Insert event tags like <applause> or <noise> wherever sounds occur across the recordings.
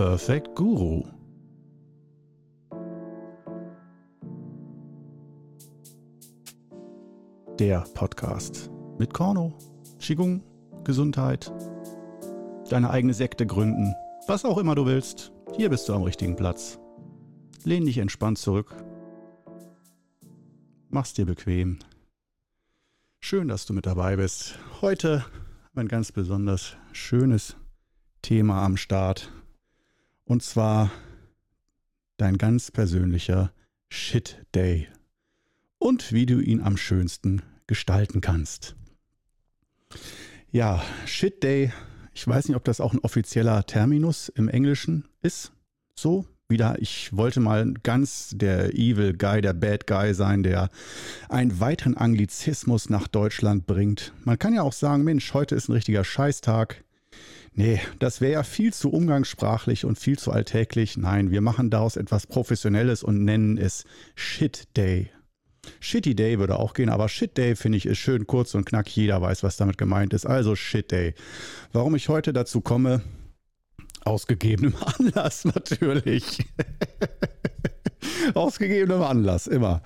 Perfect Guru. Der Podcast mit Korno, Qigong, Gesundheit, deine eigene Sekte gründen, was auch immer du willst. Hier bist du am richtigen Platz. Lehn dich entspannt zurück. Mach's dir bequem. Schön, dass du mit dabei bist. Heute ein ganz besonders schönes Thema am Start. Und zwar dein ganz persönlicher Shit Day. Und wie du ihn am schönsten gestalten kannst. Ja, Shit Day. Ich weiß nicht, ob das auch ein offizieller Terminus im Englischen ist. So, wieder, ich wollte mal ganz der Evil Guy, der Bad Guy sein, der einen weiteren Anglizismus nach Deutschland bringt. Man kann ja auch sagen, Mensch, heute ist ein richtiger Scheißtag. Nee, das wäre ja viel zu umgangssprachlich und viel zu alltäglich. Nein, wir machen daraus etwas Professionelles und nennen es Shit Day. Shitty Day würde auch gehen, aber Shit Day finde ich ist schön kurz und knack. Jeder weiß, was damit gemeint ist. Also Shit Day. Warum ich heute dazu komme, aus gegebenem <laughs> Anlass natürlich. <laughs> Aus gegebenem Anlass, immer.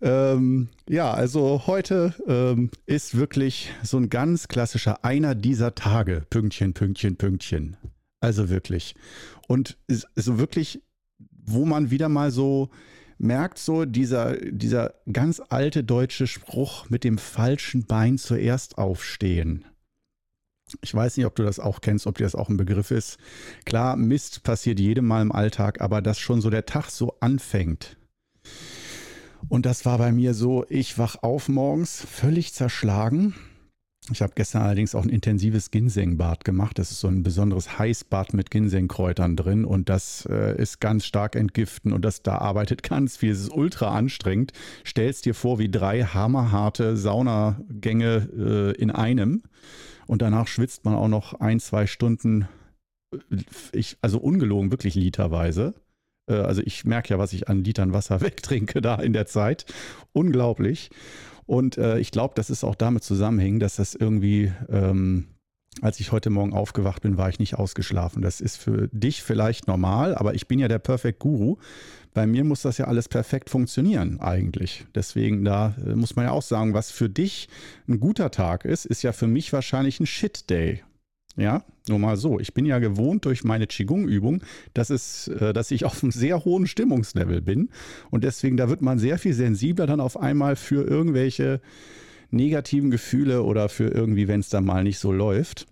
Ähm, ja, also heute ähm, ist wirklich so ein ganz klassischer einer dieser Tage. Pünktchen, Pünktchen, Pünktchen. Also wirklich. Und so wirklich, wo man wieder mal so merkt, so dieser, dieser ganz alte deutsche Spruch mit dem falschen Bein zuerst aufstehen. Ich weiß nicht, ob du das auch kennst, ob dir das auch ein Begriff ist. Klar, Mist passiert jedem Mal im Alltag, aber dass schon so der Tag so anfängt. Und das war bei mir so, ich wach auf morgens völlig zerschlagen. Ich habe gestern allerdings auch ein intensives Ginsengbad gemacht. Das ist so ein besonderes Heißbad mit Ginsengkräutern drin und das äh, ist ganz stark entgiften und das da arbeitet <laughs> ganz viel. Es ist ultra anstrengend. Stellst dir vor, wie drei hammerharte Saunagänge äh, in einem und danach schwitzt man auch noch ein, zwei Stunden, ich, also ungelogen, wirklich literweise. Äh, also ich merke ja, was ich an Litern Wasser <laughs> wegtrinke da in der Zeit. Unglaublich. Und äh, ich glaube, das ist auch damit zusammenhängen, dass das irgendwie ähm, als ich heute Morgen aufgewacht bin, war ich nicht ausgeschlafen. Das ist für dich vielleicht normal, aber ich bin ja der Perfect Guru. Bei mir muss das ja alles perfekt funktionieren eigentlich. Deswegen da äh, muss man ja auch sagen, was für dich ein guter Tag ist, ist ja für mich wahrscheinlich ein Shit Day. Ja, nur mal so. Ich bin ja gewohnt durch meine Qigong-Übung, dass, es, äh, dass ich auf einem sehr hohen Stimmungslevel bin. Und deswegen, da wird man sehr viel sensibler dann auf einmal für irgendwelche negativen Gefühle oder für irgendwie, wenn es dann mal nicht so läuft.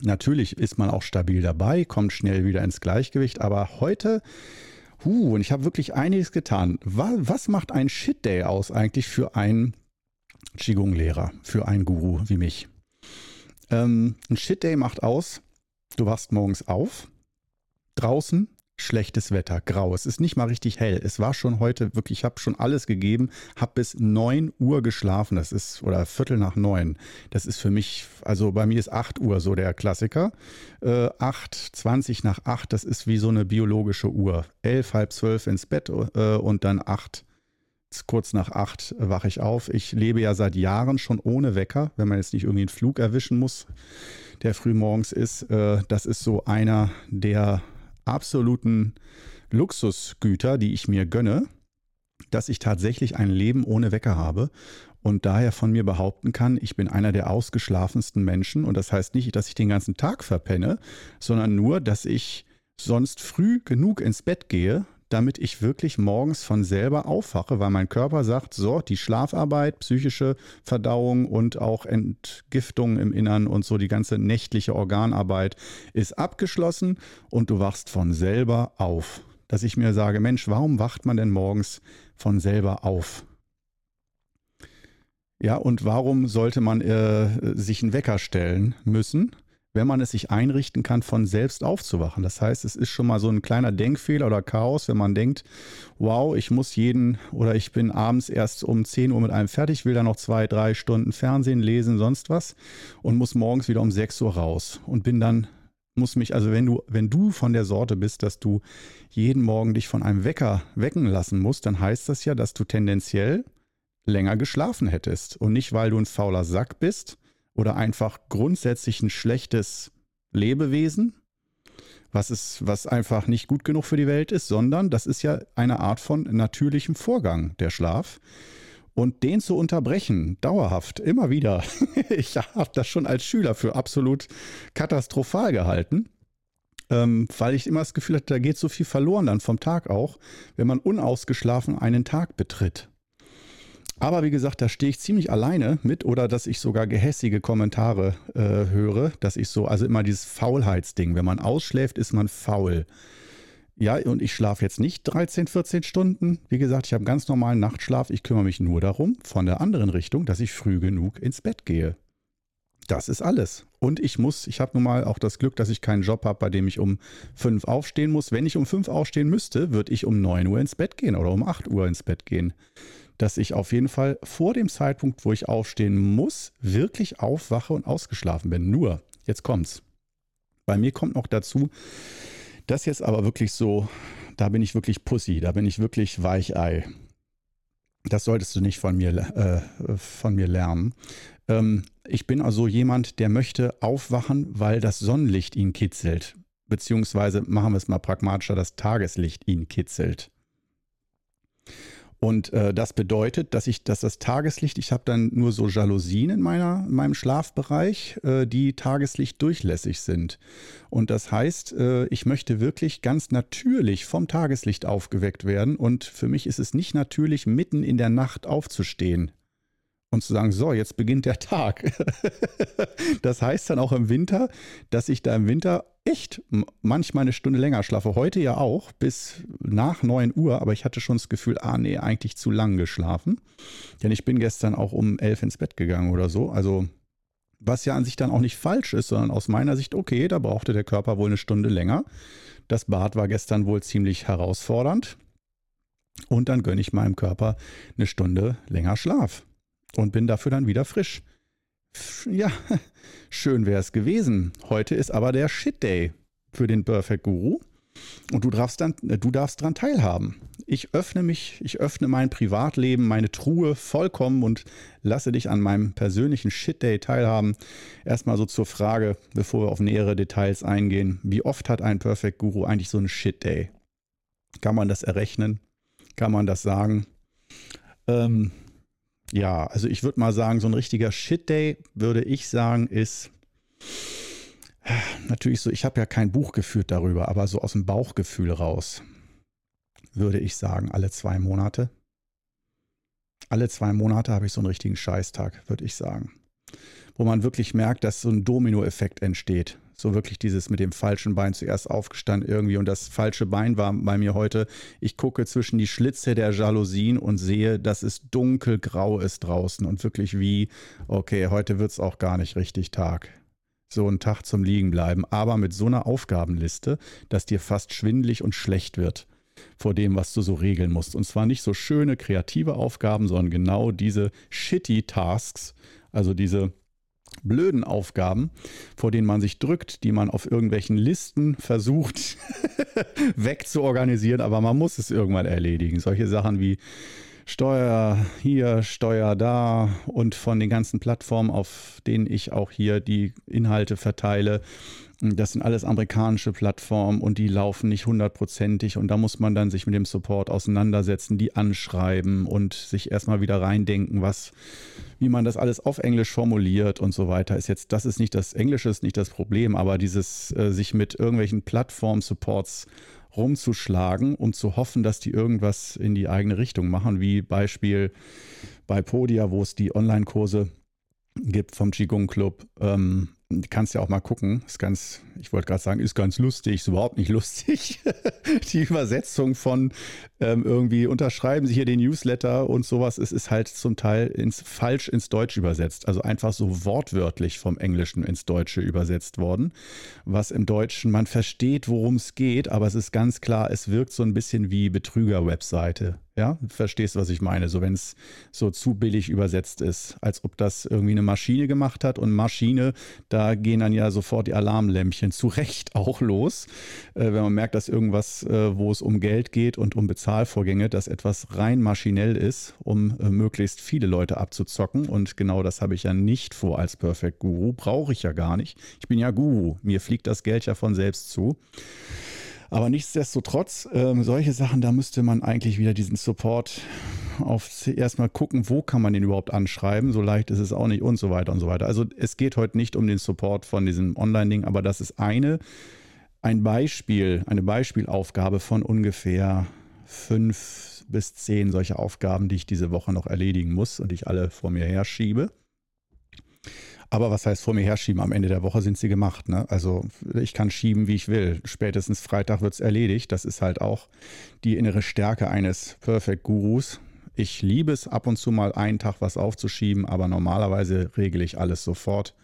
Natürlich ist man auch stabil dabei, kommt schnell wieder ins Gleichgewicht, aber heute, huh, und ich habe wirklich einiges getan. Was, was macht ein Shit Day aus eigentlich für einen Qigong-Lehrer, für einen Guru wie mich? Ähm, ein Shit Day macht aus, du wachst morgens auf, draußen schlechtes Wetter, grau. Es ist nicht mal richtig hell. Es war schon heute wirklich, ich habe schon alles gegeben, habe bis 9 Uhr geschlafen. Das ist, oder Viertel nach 9. Das ist für mich, also bei mir ist 8 Uhr so der Klassiker. Äh, 8, 20 nach 8, das ist wie so eine biologische Uhr. 11, halb 12 ins Bett äh, und dann 8 kurz nach acht wache ich auf. Ich lebe ja seit Jahren schon ohne Wecker, wenn man jetzt nicht irgendwie einen Flug erwischen muss, der früh morgens ist. Äh, das ist so einer der absoluten Luxusgüter, die ich mir gönne, dass ich tatsächlich ein Leben ohne Wecker habe und daher von mir behaupten kann, ich bin einer der ausgeschlafensten Menschen. Und das heißt nicht, dass ich den ganzen Tag verpenne, sondern nur, dass ich sonst früh genug ins Bett gehe, damit ich wirklich morgens von selber aufwache, weil mein Körper sagt, so, die Schlafarbeit, psychische Verdauung und auch Entgiftung im Innern und so die ganze nächtliche Organarbeit ist abgeschlossen und du wachst von selber auf. Dass ich mir sage, Mensch, warum wacht man denn morgens von selber auf? Ja, und warum sollte man äh, sich einen Wecker stellen müssen? Wenn man es sich einrichten kann, von selbst aufzuwachen. Das heißt, es ist schon mal so ein kleiner Denkfehler oder Chaos, wenn man denkt, wow, ich muss jeden oder ich bin abends erst um 10 Uhr mit einem fertig, will dann noch zwei, drei Stunden Fernsehen lesen, sonst was und muss morgens wieder um 6 Uhr raus und bin dann muss mich, also wenn du, wenn du von der Sorte bist, dass du jeden Morgen dich von einem Wecker wecken lassen musst, dann heißt das ja, dass du tendenziell länger geschlafen hättest. Und nicht, weil du ein fauler Sack bist, oder einfach grundsätzlich ein schlechtes Lebewesen, was, ist, was einfach nicht gut genug für die Welt ist, sondern das ist ja eine Art von natürlichem Vorgang, der Schlaf. Und den zu unterbrechen, dauerhaft, immer wieder, <laughs> ich habe das schon als Schüler für absolut katastrophal gehalten, ähm, weil ich immer das Gefühl hatte, da geht so viel verloren dann vom Tag auch, wenn man unausgeschlafen einen Tag betritt. Aber wie gesagt, da stehe ich ziemlich alleine mit oder dass ich sogar gehässige Kommentare äh, höre, dass ich so, also immer dieses Faulheitsding, wenn man ausschläft, ist man faul. Ja, und ich schlafe jetzt nicht 13, 14 Stunden. Wie gesagt, ich habe ganz normalen Nachtschlaf. Ich kümmere mich nur darum, von der anderen Richtung, dass ich früh genug ins Bett gehe. Das ist alles. Und ich muss, ich habe nun mal auch das Glück, dass ich keinen Job habe, bei dem ich um fünf aufstehen muss. Wenn ich um fünf aufstehen müsste, würde ich um neun Uhr ins Bett gehen oder um acht Uhr ins Bett gehen. Dass ich auf jeden Fall vor dem Zeitpunkt, wo ich aufstehen muss, wirklich aufwache und ausgeschlafen bin. Nur, jetzt kommt's. Bei mir kommt noch dazu, das jetzt aber wirklich so, da bin ich wirklich Pussy, da bin ich wirklich Weichei. Das solltest du nicht von mir, äh, von mir lernen. Ähm, ich bin also jemand, der möchte aufwachen, weil das Sonnenlicht ihn kitzelt. Beziehungsweise machen wir es mal pragmatischer, das Tageslicht ihn kitzelt. Und äh, das bedeutet, dass ich, dass das Tageslicht, ich habe dann nur so Jalousien in, meiner, in meinem Schlafbereich, äh, die Tageslicht durchlässig sind. Und das heißt, äh, ich möchte wirklich ganz natürlich vom Tageslicht aufgeweckt werden. Und für mich ist es nicht natürlich, mitten in der Nacht aufzustehen und zu sagen, so, jetzt beginnt der Tag. <laughs> das heißt dann auch im Winter, dass ich da im Winter echt manchmal eine Stunde länger schlafe. Heute ja auch, bis nach 9 Uhr, aber ich hatte schon das Gefühl, ah nee, eigentlich zu lang geschlafen. Denn ich bin gestern auch um 11 ins Bett gegangen oder so. Also was ja an sich dann auch nicht falsch ist, sondern aus meiner Sicht, okay, da brauchte der Körper wohl eine Stunde länger. Das Bad war gestern wohl ziemlich herausfordernd. Und dann gönne ich meinem Körper eine Stunde länger Schlaf und bin dafür dann wieder frisch. Ja, <laughs> schön wäre es gewesen. Heute ist aber der Shit Day für den Perfect Guru. Und du darfst dann, du darfst dran teilhaben. Ich öffne mich, ich öffne mein Privatleben, meine Truhe vollkommen und lasse dich an meinem persönlichen Shit Day teilhaben. Erstmal so zur Frage, bevor wir auf nähere Details eingehen. Wie oft hat ein Perfect Guru eigentlich so einen Shit Day? Kann man das errechnen? Kann man das sagen? Ähm, ja, also ich würde mal sagen, so ein richtiger Shit-Day, würde ich sagen, ist natürlich so, ich habe ja kein Buch geführt darüber, aber so aus dem Bauchgefühl raus, würde ich sagen, alle zwei Monate. Alle zwei Monate habe ich so einen richtigen Scheißtag, würde ich sagen. Wo man wirklich merkt, dass so ein Dominoeffekt entsteht. So wirklich dieses mit dem falschen Bein zuerst aufgestanden irgendwie. Und das falsche Bein war bei mir heute, ich gucke zwischen die Schlitze der Jalousien und sehe, dass es dunkelgrau ist draußen. Und wirklich wie, okay, heute wird es auch gar nicht richtig Tag. So ein Tag zum Liegen bleiben. Aber mit so einer Aufgabenliste, dass dir fast schwindlig und schlecht wird vor dem, was du so regeln musst. Und zwar nicht so schöne kreative Aufgaben, sondern genau diese shitty Tasks, also diese blöden Aufgaben, vor denen man sich drückt, die man auf irgendwelchen Listen versucht <laughs> wegzuorganisieren, aber man muss es irgendwann erledigen. Solche Sachen wie Steuer hier, Steuer da und von den ganzen Plattformen, auf denen ich auch hier die Inhalte verteile, das sind alles amerikanische Plattformen und die laufen nicht hundertprozentig und da muss man dann sich mit dem Support auseinandersetzen, die anschreiben und sich erstmal wieder reindenken, was, wie man das alles auf Englisch formuliert und so weiter. Ist jetzt, das ist nicht das Englische, ist nicht das Problem, aber dieses äh, sich mit irgendwelchen Plattform-Supports rumzuschlagen und zu hoffen, dass die irgendwas in die eigene Richtung machen, wie Beispiel bei Podia, wo es die Online-Kurse gibt vom Qigong Club. Ähm, kannst ja auch mal gucken. Ist ganz, ich wollte gerade sagen, ist ganz lustig, ist überhaupt nicht <laughs> lustig. die Übersetzung von ähm, irgendwie unterschreiben Sie hier den Newsletter und sowas, es ist halt zum Teil ins, falsch ins Deutsch übersetzt. Also einfach so wortwörtlich vom Englischen ins Deutsche übersetzt worden. Was im Deutschen, man versteht, worum es geht, aber es ist ganz klar, es wirkt so ein bisschen wie Betrüger-Webseite. Ja, verstehst, was ich meine? So, wenn es so zu billig übersetzt ist, als ob das irgendwie eine Maschine gemacht hat und Maschine, da gehen dann ja sofort die Alarmlämpchen <laughs> zu Recht auch los, äh, wenn man merkt, dass irgendwas, äh, wo es um Geld geht und um Bezahlvorgänge, dass etwas rein maschinell ist, um äh, möglichst viele Leute abzuzocken. Und genau das habe ich ja nicht vor als Perfect Guru. Brauche ich ja gar nicht. Ich bin ja Guru. Mir fliegt das Geld ja von selbst zu. Aber nichtsdestotrotz, ähm, solche Sachen, da müsste man eigentlich wieder diesen Support auf erstmal gucken, wo kann man den überhaupt anschreiben. So leicht ist es auch nicht und so weiter und so weiter. Also es geht heute nicht um den Support von diesem Online-Ding, aber das ist eine, ein Beispiel, eine Beispielaufgabe von ungefähr fünf bis zehn solcher Aufgaben, die ich diese Woche noch erledigen muss und ich alle vor mir herschiebe. Aber was heißt vor mir herschieben? Am Ende der Woche sind sie gemacht. Ne? Also ich kann schieben, wie ich will. Spätestens Freitag wird es erledigt. Das ist halt auch die innere Stärke eines Perfect Gurus. Ich liebe es, ab und zu mal einen Tag was aufzuschieben, aber normalerweise regle ich alles sofort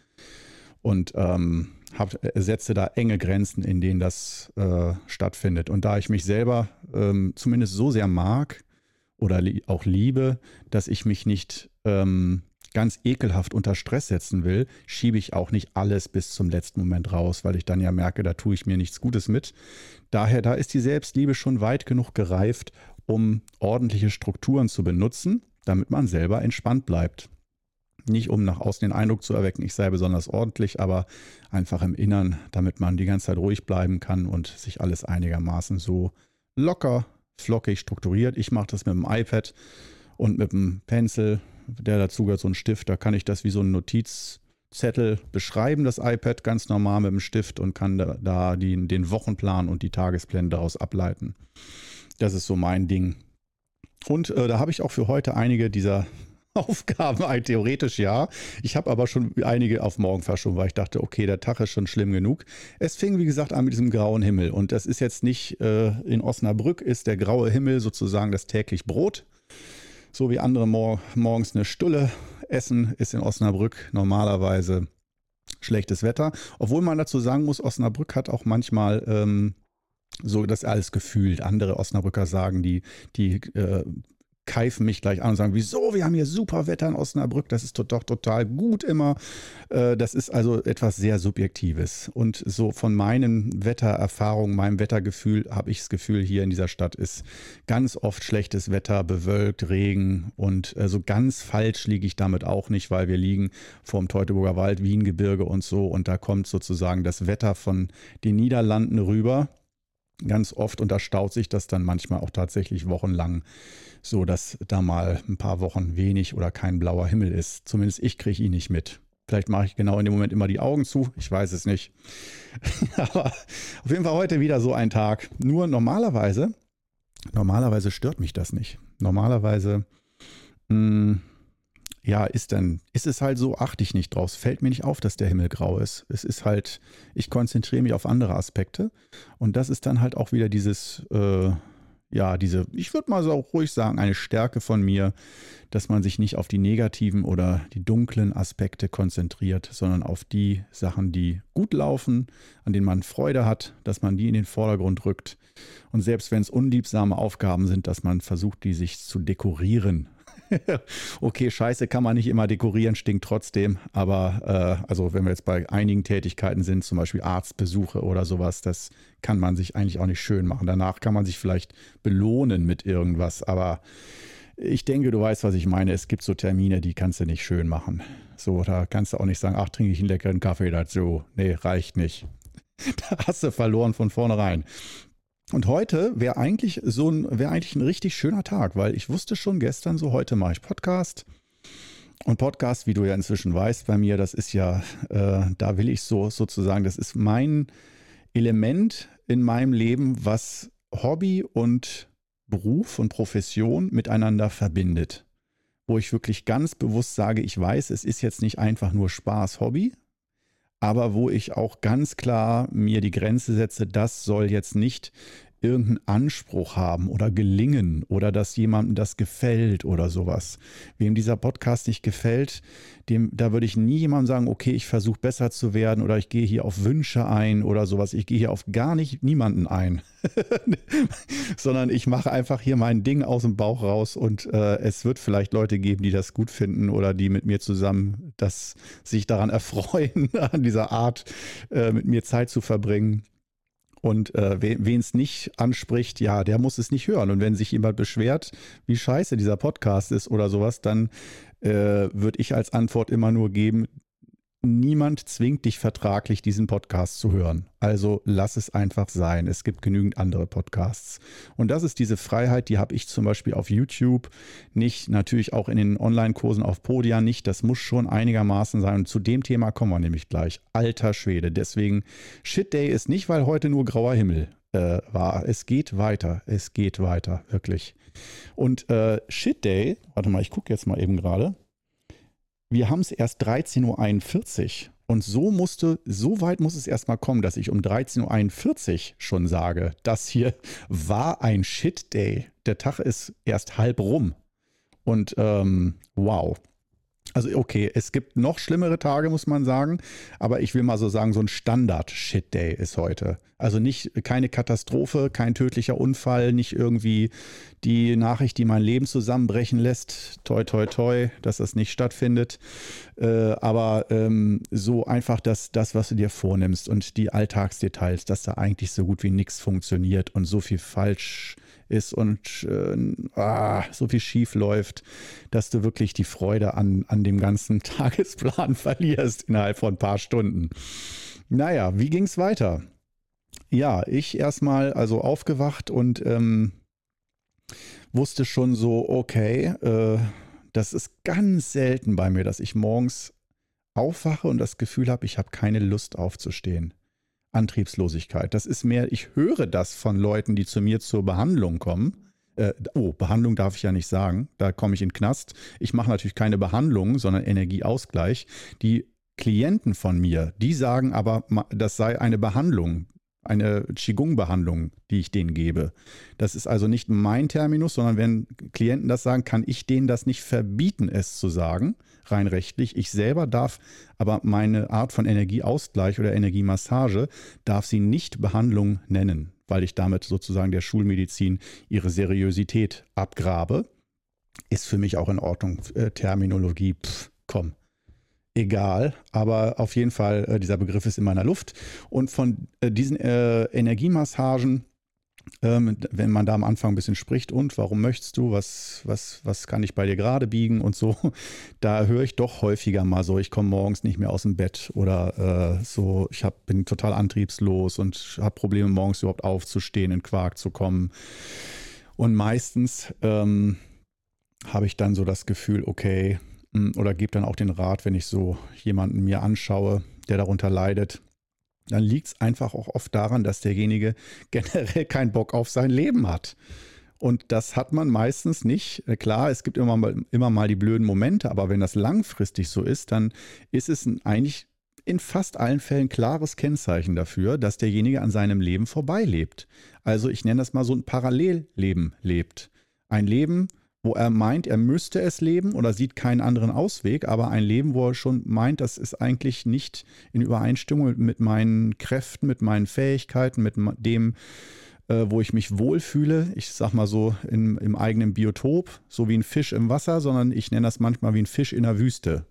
und ähm, hab, setze da enge Grenzen, in denen das äh, stattfindet. Und da ich mich selber ähm, zumindest so sehr mag oder li auch liebe, dass ich mich nicht ähm, ganz ekelhaft unter Stress setzen will, schiebe ich auch nicht alles bis zum letzten Moment raus, weil ich dann ja merke, da tue ich mir nichts Gutes mit. Daher, da ist die Selbstliebe schon weit genug gereift, um ordentliche Strukturen zu benutzen, damit man selber entspannt bleibt. Nicht um nach außen den Eindruck zu erwecken, ich sei besonders ordentlich, aber einfach im Innern, damit man die ganze Zeit ruhig bleiben kann und sich alles einigermaßen so locker, flockig strukturiert. Ich mache das mit dem iPad und mit dem Pencil der dazu gehört, so ein Stift. Da kann ich das wie so ein Notizzettel beschreiben, das iPad ganz normal mit dem Stift und kann da, da die, den Wochenplan und die Tagespläne daraus ableiten. Das ist so mein Ding. Und äh, da habe ich auch für heute einige dieser <laughs> Aufgaben, theoretisch ja. Ich habe aber schon einige auf morgen verschoben, weil ich dachte, okay, der Tag ist schon schlimm genug. Es fing, wie gesagt, an mit diesem grauen Himmel. Und das ist jetzt nicht äh, in Osnabrück, ist der graue Himmel sozusagen das täglich Brot. So wie andere mor morgens eine Stulle essen, ist in Osnabrück normalerweise schlechtes Wetter. Obwohl man dazu sagen muss, Osnabrück hat auch manchmal ähm, so das alles gefühlt. Andere Osnabrücker sagen, die, die äh, keifen mich gleich an und sagen, wieso, wir haben hier super Wetter in Osnabrück, das ist doch total gut immer. Äh, das ist also etwas sehr Subjektives. Und so von meinen Wettererfahrungen, meinem Wettergefühl, habe ich das Gefühl, hier in dieser Stadt ist ganz oft schlechtes Wetter, bewölkt, Regen und so also ganz falsch liege ich damit auch nicht, weil wir liegen vorm Teutoburger Wald, Wiengebirge und so und da kommt sozusagen das Wetter von den Niederlanden rüber ganz oft und da staut sich das dann manchmal auch tatsächlich wochenlang so dass da mal ein paar Wochen wenig oder kein blauer Himmel ist. Zumindest ich kriege ihn nicht mit. Vielleicht mache ich genau in dem Moment immer die Augen zu. Ich weiß es nicht. <laughs> Aber auf jeden Fall heute wieder so ein Tag. Nur normalerweise, normalerweise stört mich das nicht. Normalerweise, mh, hm, ja, ist dann, ist es halt so, achte ich nicht drauf. Es fällt mir nicht auf, dass der Himmel grau ist. Es ist halt, ich konzentriere mich auf andere Aspekte. Und das ist dann halt auch wieder dieses, äh, ja, diese, ich würde mal so ruhig sagen, eine Stärke von mir, dass man sich nicht auf die negativen oder die dunklen Aspekte konzentriert, sondern auf die Sachen, die gut laufen, an denen man Freude hat, dass man die in den Vordergrund rückt. Und selbst wenn es unliebsame Aufgaben sind, dass man versucht, die sich zu dekorieren <laughs> okay, Scheiße kann man nicht immer dekorieren, stinkt trotzdem. Aber äh, also wenn wir jetzt bei einigen Tätigkeiten sind, zum Beispiel Arztbesuche oder sowas, das kann man sich eigentlich auch nicht schön machen. Danach kann man sich vielleicht belohnen mit irgendwas. Aber ich denke, du weißt, was ich meine. Es gibt so Termine, die kannst du nicht schön machen. So, da kannst du auch nicht sagen, ach, trinke ich einen leckeren Kaffee dazu. Nee, reicht nicht. <laughs> Da hast du verloren von vornherein. Und heute wäre eigentlich so ein, wäre eigentlich ein richtig schöner Tag, weil ich wusste schon gestern so, heute mache ich Podcast. Und Podcast, wie du ja inzwischen weißt bei mir, das ist ja, äh, da will ich so sozusagen, das ist mein Element in meinem Leben, was Hobby und Beruf und Profession miteinander verbindet. Wo ich wirklich ganz bewusst sage, ich weiß, es ist jetzt nicht einfach nur Spaß, Hobby, aber wo ich auch ganz klar mir die Grenze setze, das soll jetzt nicht irgendeinen Anspruch haben oder gelingen oder dass jemandem das gefällt oder sowas. Wem dieser Podcast nicht gefällt, dem, da würde ich nie jemandem sagen, okay, ich versuche besser zu werden oder ich gehe hier auf Wünsche ein oder sowas. Ich gehe hier auf gar nicht niemanden ein, <laughs> sondern ich mache einfach hier mein Ding aus dem Bauch raus und äh, es wird vielleicht Leute geben, die das gut finden oder die mit mir zusammen das sich daran <laughs> erfreuen, an dieser Art äh, mit mir Zeit zu verbringen. Und äh, wen es nicht anspricht, ja, der muss es nicht hören. Und wenn sich jemand beschwert, wie scheiße dieser Podcast ist oder sowas, dann äh, würde ich als Antwort immer nur geben, niemand zwingt dich vertraglich, diesen Podcast zu hören. Also lass es einfach sein. Es gibt genügend andere Podcasts. Und das ist diese Freiheit, die habe ich zum Beispiel auf YouTube nicht, natürlich auch in den Online-Kursen auf Podia nicht. Das muss schon einigermaßen sein. Und zu dem Thema kommen wir nämlich gleich. Alter Schwede. Deswegen Shit Day ist nicht, weil heute nur grauer Himmel äh, war. Es geht weiter. Es geht weiter, wirklich. Und äh, Shit Day, warte mal, ich gucke jetzt mal eben gerade wir haben es erst 13.41 Uhr. Und so musste, so weit muss es erstmal kommen, dass ich um 13.41 Uhr schon sage, das hier <laughs> war ein Shit-Day. Der Tag ist erst halb rum. Und ähm, wow, also okay, es gibt noch schlimmere Tage, muss man sagen, aber ich will mal so sagen, so ein Standard-Shit-Day ist heute. Also nicht keine Katastrophe, kein tödlicher Unfall, nicht irgendwie die Nachricht, die mein Leben zusammenbrechen lässt. Toi, toi, toi, dass das nicht stattfindet. Äh, aber ähm, so einfach das, das, was du dir vornimmst und die Alltagsdetails, dass da eigentlich so gut wie nichts funktioniert und so viel falsch ist und äh, ah, so viel schief läuft, dass du wirklich die Freude an, an dem ganzen <laughs> Tagesplan verlierst innerhalb von ein paar Stunden. Naja, wie ging es weiter? Ja, ich erstmal also aufgewacht und ähm, wusste schon so, okay, äh, das ist ganz selten bei mir, dass ich morgens aufwache und das Gefühl habe, ich habe keine Lust aufzustehen. Antriebslosigkeit. Das ist mehr, ich höre das von Leuten, die zu mir zur Behandlung kommen. Äh, oh, Behandlung darf ich ja nicht sagen. Da komme ich in den Knast. Ich mache natürlich keine Behandlung, sondern Energieausgleich. Die Klienten von mir, die sagen aber, das sei eine Behandlung, eine Qigong-Behandlung, die ich denen gebe. Das ist also nicht mein Terminus, sondern wenn Klienten das sagen, kann ich denen das nicht verbieten, es zu sagen rein rechtlich. Ich selber darf aber meine Art von Energieausgleich oder Energiemassage, darf sie nicht Behandlung nennen, weil ich damit sozusagen der Schulmedizin ihre Seriosität abgrabe. Ist für mich auch in Ordnung. Äh, Terminologie, pff, komm, egal, aber auf jeden Fall, äh, dieser Begriff ist in meiner Luft. Und von äh, diesen äh, Energiemassagen ähm, wenn man da am Anfang ein bisschen spricht und warum möchtest du, was, was, was kann ich bei dir gerade biegen und so, <laughs> da höre ich doch häufiger mal so, ich komme morgens nicht mehr aus dem Bett oder äh, so, ich hab, bin total antriebslos und habe Probleme morgens überhaupt aufzustehen, in Quark zu kommen. Und meistens ähm, habe ich dann so das Gefühl, okay, oder gebe dann auch den Rat, wenn ich so jemanden mir anschaue, der darunter leidet, dann liegt es einfach auch oft daran, dass derjenige <laughs> generell keinen Bock auf sein Leben hat. Und das hat man meistens nicht. Äh, klar, es gibt immer mal, immer mal die blöden Momente, aber wenn das langfristig so ist, dann ist es eigentlich in fast allen Fällen klares Kennzeichen dafür, dass derjenige an seinem Leben vorbeilebt. Also ich nenne das mal so ein Parallelleben lebt. Ein Leben, wo er meint, er müsste es leben oder sieht keinen anderen Ausweg, aber ein Leben, wo er schon meint, das ist eigentlich nicht in Übereinstimmung mit meinen Kräften, mit meinen Fähigkeiten, mit dem, äh, wo ich mich wohlfühle. Ich sag mal so in, im eigenen Biotop, so wie ein Fisch im Wasser, sondern ich nenne das manchmal wie ein Fisch in der Wüste.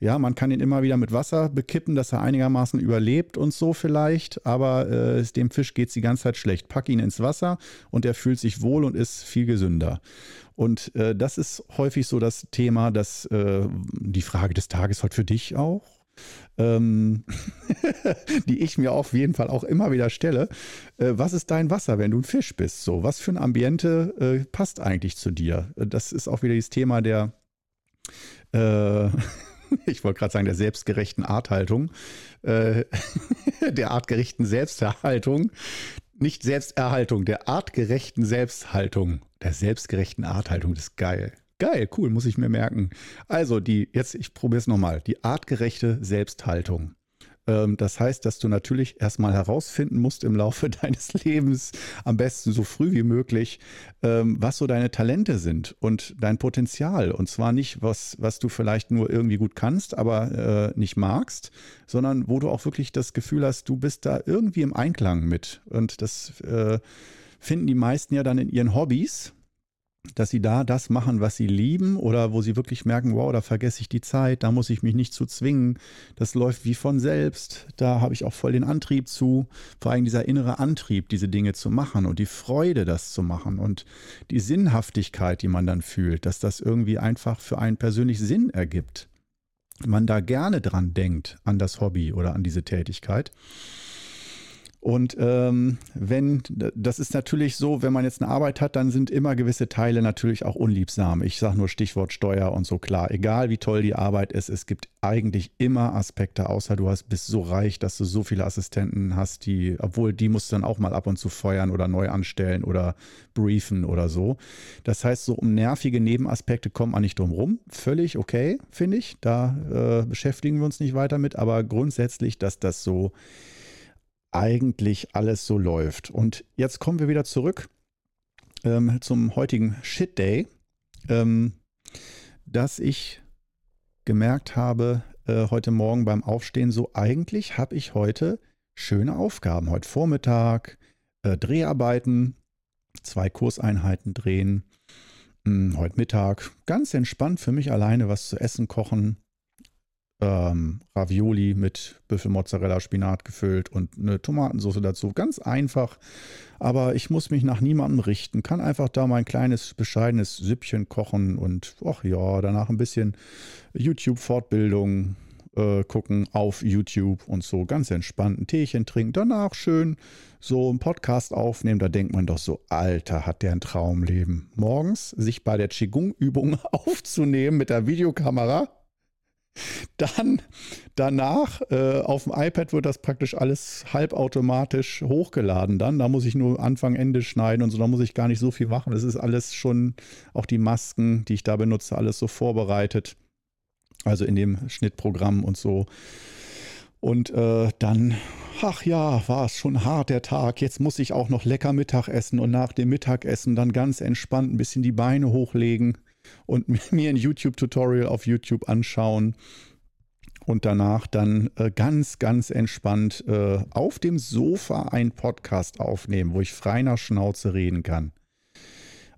Ja, man kann ihn immer wieder mit Wasser bekippen, dass er einigermaßen überlebt und so vielleicht, aber äh, dem Fisch geht es die ganze Zeit schlecht. Pack ihn ins Wasser und er fühlt sich wohl und ist viel gesünder. Und äh, das ist häufig so das Thema, dass äh, die Frage des Tages heute für dich auch, ähm, <laughs> die ich mir auf jeden Fall auch immer wieder stelle. Äh, was ist dein Wasser, wenn du ein Fisch bist? So, was für ein Ambiente äh, passt eigentlich zu dir? Das ist auch wieder das Thema der, äh, <laughs> ich wollte gerade sagen, der selbstgerechten Arthaltung, äh, <laughs> der artgerechten Selbsterhaltung, nicht Selbsterhaltung, der artgerechten Selbsthaltung. Der selbstgerechten Arthaltung, das ist geil. Geil, cool, muss ich mir merken. Also, die, jetzt, ich probiere es nochmal. Die artgerechte Selbsthaltung. Ähm, das heißt, dass du natürlich erstmal herausfinden musst im Laufe <laughs> deines Lebens, am besten so früh wie möglich, ähm, was so deine Talente sind und dein Potenzial. Und zwar nicht, was, was du vielleicht nur irgendwie gut kannst, aber äh, nicht magst, sondern wo du auch wirklich das Gefühl hast, du bist da irgendwie im Einklang mit. Und das äh, finden die meisten ja dann in ihren Hobbys dass sie da das machen, was sie lieben oder wo sie wirklich merken, wow, da vergesse ich die Zeit, da muss ich mich nicht zu zwingen, das läuft wie von selbst, da habe ich auch voll den Antrieb zu, vor allem dieser innere Antrieb, diese Dinge zu machen und die Freude, das zu machen und die Sinnhaftigkeit, die man dann fühlt, dass das irgendwie einfach für einen persönlich Sinn ergibt. Man da gerne dran denkt, an das Hobby oder an diese Tätigkeit. Und ähm, wenn, das ist natürlich so, wenn man jetzt eine Arbeit hat, dann sind immer gewisse Teile natürlich auch unliebsam. Ich sage nur Stichwort Steuer und so klar. Egal wie toll die Arbeit ist, es gibt eigentlich immer Aspekte, außer du hast, bist so reich, dass du so viele Assistenten hast, die, obwohl die musst du dann auch mal ab und zu feuern oder neu anstellen oder briefen oder so. Das heißt, so um nervige Nebenaspekte kommt man nicht drum rum. Völlig okay, finde ich. Da äh, beschäftigen wir uns nicht weiter mit, aber grundsätzlich, dass das so eigentlich alles so läuft. Und jetzt kommen wir wieder zurück ähm, zum heutigen Shit Day, ähm, dass ich gemerkt habe äh, heute Morgen beim Aufstehen, so eigentlich habe ich heute schöne Aufgaben. Heute Vormittag äh, Dreharbeiten, zwei Kurseinheiten drehen. Hm, heute Mittag ganz entspannt für mich alleine was zu essen kochen ähm, Ravioli mit Büffelmozzarella, Spinat gefüllt und eine Tomatensauce dazu. Ganz einfach, aber ich muss mich nach niemandem richten, kann einfach da mein kleines, bescheidenes Süppchen kochen und ach ja, danach ein bisschen YouTube-Fortbildung äh, gucken auf YouTube und so ganz entspannt ein Teechen trinken. Danach schön so einen Podcast aufnehmen. Da denkt man doch so, Alter, hat der ein Traumleben. Morgens sich bei der Qigong-Übung <laughs> aufzunehmen mit der Videokamera <laughs> dann danach äh, auf dem iPad wird das praktisch alles halbautomatisch hochgeladen. Dann, da muss ich nur Anfang, Ende schneiden und so, da muss ich gar nicht so viel machen. Das ist alles schon, auch die Masken, die ich da benutze, alles so vorbereitet. Also in dem Schnittprogramm und so. Und äh, dann, ach ja, war es schon hart der Tag. Jetzt muss ich auch noch lecker Mittag essen und nach dem Mittagessen dann ganz entspannt ein bisschen die Beine hochlegen und <laughs> mir ein YouTube-Tutorial auf YouTube anschauen und danach dann äh, ganz, ganz entspannt äh, auf dem Sofa einen Podcast aufnehmen, wo ich frei Schnauze reden kann.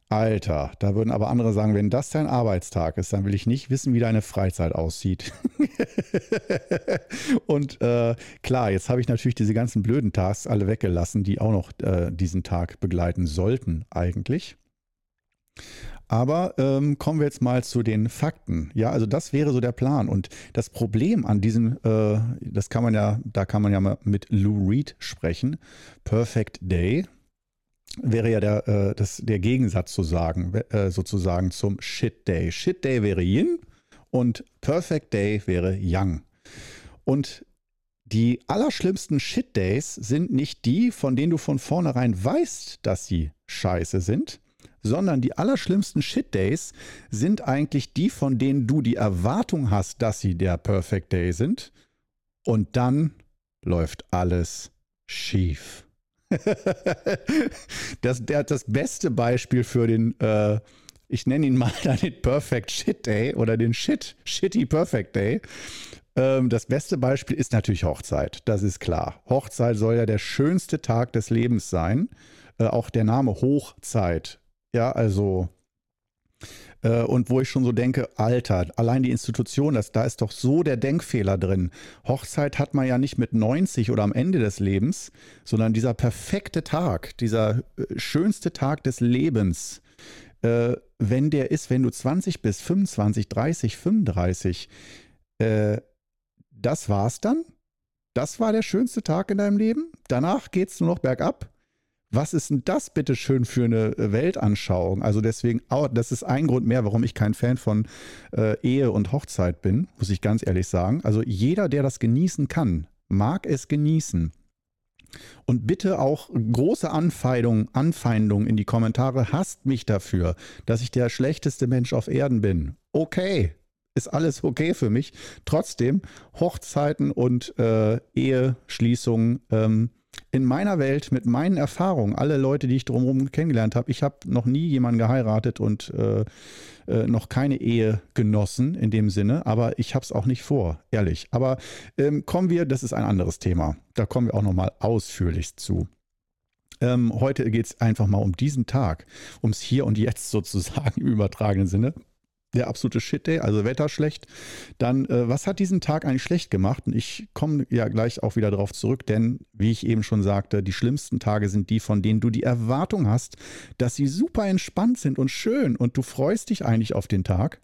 Alter, da würden aber andere sagen, wenn das dein Arbeitstag ist, dann will ich nicht wissen, wie deine Freizeit aussieht. <laughs> und äh, klar, jetzt habe ich natürlich diese ganzen blöden Tasks alle weggelassen, die auch noch äh, diesen Tag begleiten sollten eigentlich. Aber ähm, kommen wir jetzt mal zu den Fakten. Ja, also das wäre so der Plan. Und das Problem an diesem, äh, das kann man ja, da kann man ja mal mit Lou Reed sprechen. Perfect Day wäre ja der, äh, das, der Gegensatz zu sagen, äh, sozusagen zum Shit Day. Shit Day wäre Yin und Perfect Day wäre Yang. Und die allerschlimmsten Shit Days sind nicht die, von denen du von vornherein weißt, dass sie scheiße sind, sondern die allerschlimmsten Shit Days sind eigentlich die, von denen du die Erwartung hast, dass sie der Perfect Day sind. Und dann läuft alles schief. <laughs> das, der, das beste Beispiel für den, äh, ich nenne ihn mal <laughs> den Perfect Shit Day oder den Shit, Shitty Perfect Day. Ähm, das beste Beispiel ist natürlich Hochzeit, das ist klar. Hochzeit soll ja der schönste Tag des Lebens sein. Äh, auch der Name Hochzeit ja, also äh, und wo ich schon so denke, Alter, allein die Institution, das, da ist doch so der Denkfehler drin. Hochzeit hat man ja nicht mit 90 oder am Ende des Lebens, sondern dieser perfekte Tag, dieser äh, schönste Tag des Lebens, äh, wenn der ist, wenn du 20 bist, 25, 30, 35, äh, das war's dann? Das war der schönste Tag in deinem Leben? Danach geht's nur noch bergab? Was ist denn das bitte schön für eine äh, Weltanschauung? Also deswegen, das ist ein Grund mehr, warum ich kein Fan von äh, Ehe und Hochzeit bin, muss ich ganz ehrlich sagen. Also jeder, der das genießen kann, mag es genießen. Und bitte auch große Anfeindungen, Anfeindungen in die Kommentare. Hasst mich dafür, dass ich der schlechteste Mensch auf Erden bin. Okay, ist alles okay für mich. Trotzdem, Hochzeiten und äh, Eheschließungen ähm, in meiner Welt, mit meinen Erfahrungen, alle Leute, die ich drumherum kennengelernt habe, ich habe noch nie jemanden geheiratet und äh, äh, noch keine Ehe genossen in dem Sinne, aber ich habe es auch nicht vor, ehrlich. Aber ähm, kommen wir, das ist ein anderes Thema. Da kommen wir auch nochmal ausführlich zu. Ähm, heute geht es einfach mal um diesen Tag, ums Hier und Jetzt sozusagen im übertragenen Sinne der absolute Shit-Day, also Wetter schlecht. Dann, äh, was hat diesen Tag eigentlich schlecht gemacht? Und ich komme ja gleich auch wieder darauf zurück, denn, wie ich eben schon sagte, die schlimmsten Tage sind die, von denen du die Erwartung hast, dass sie super entspannt sind und schön und du freust dich eigentlich auf den Tag.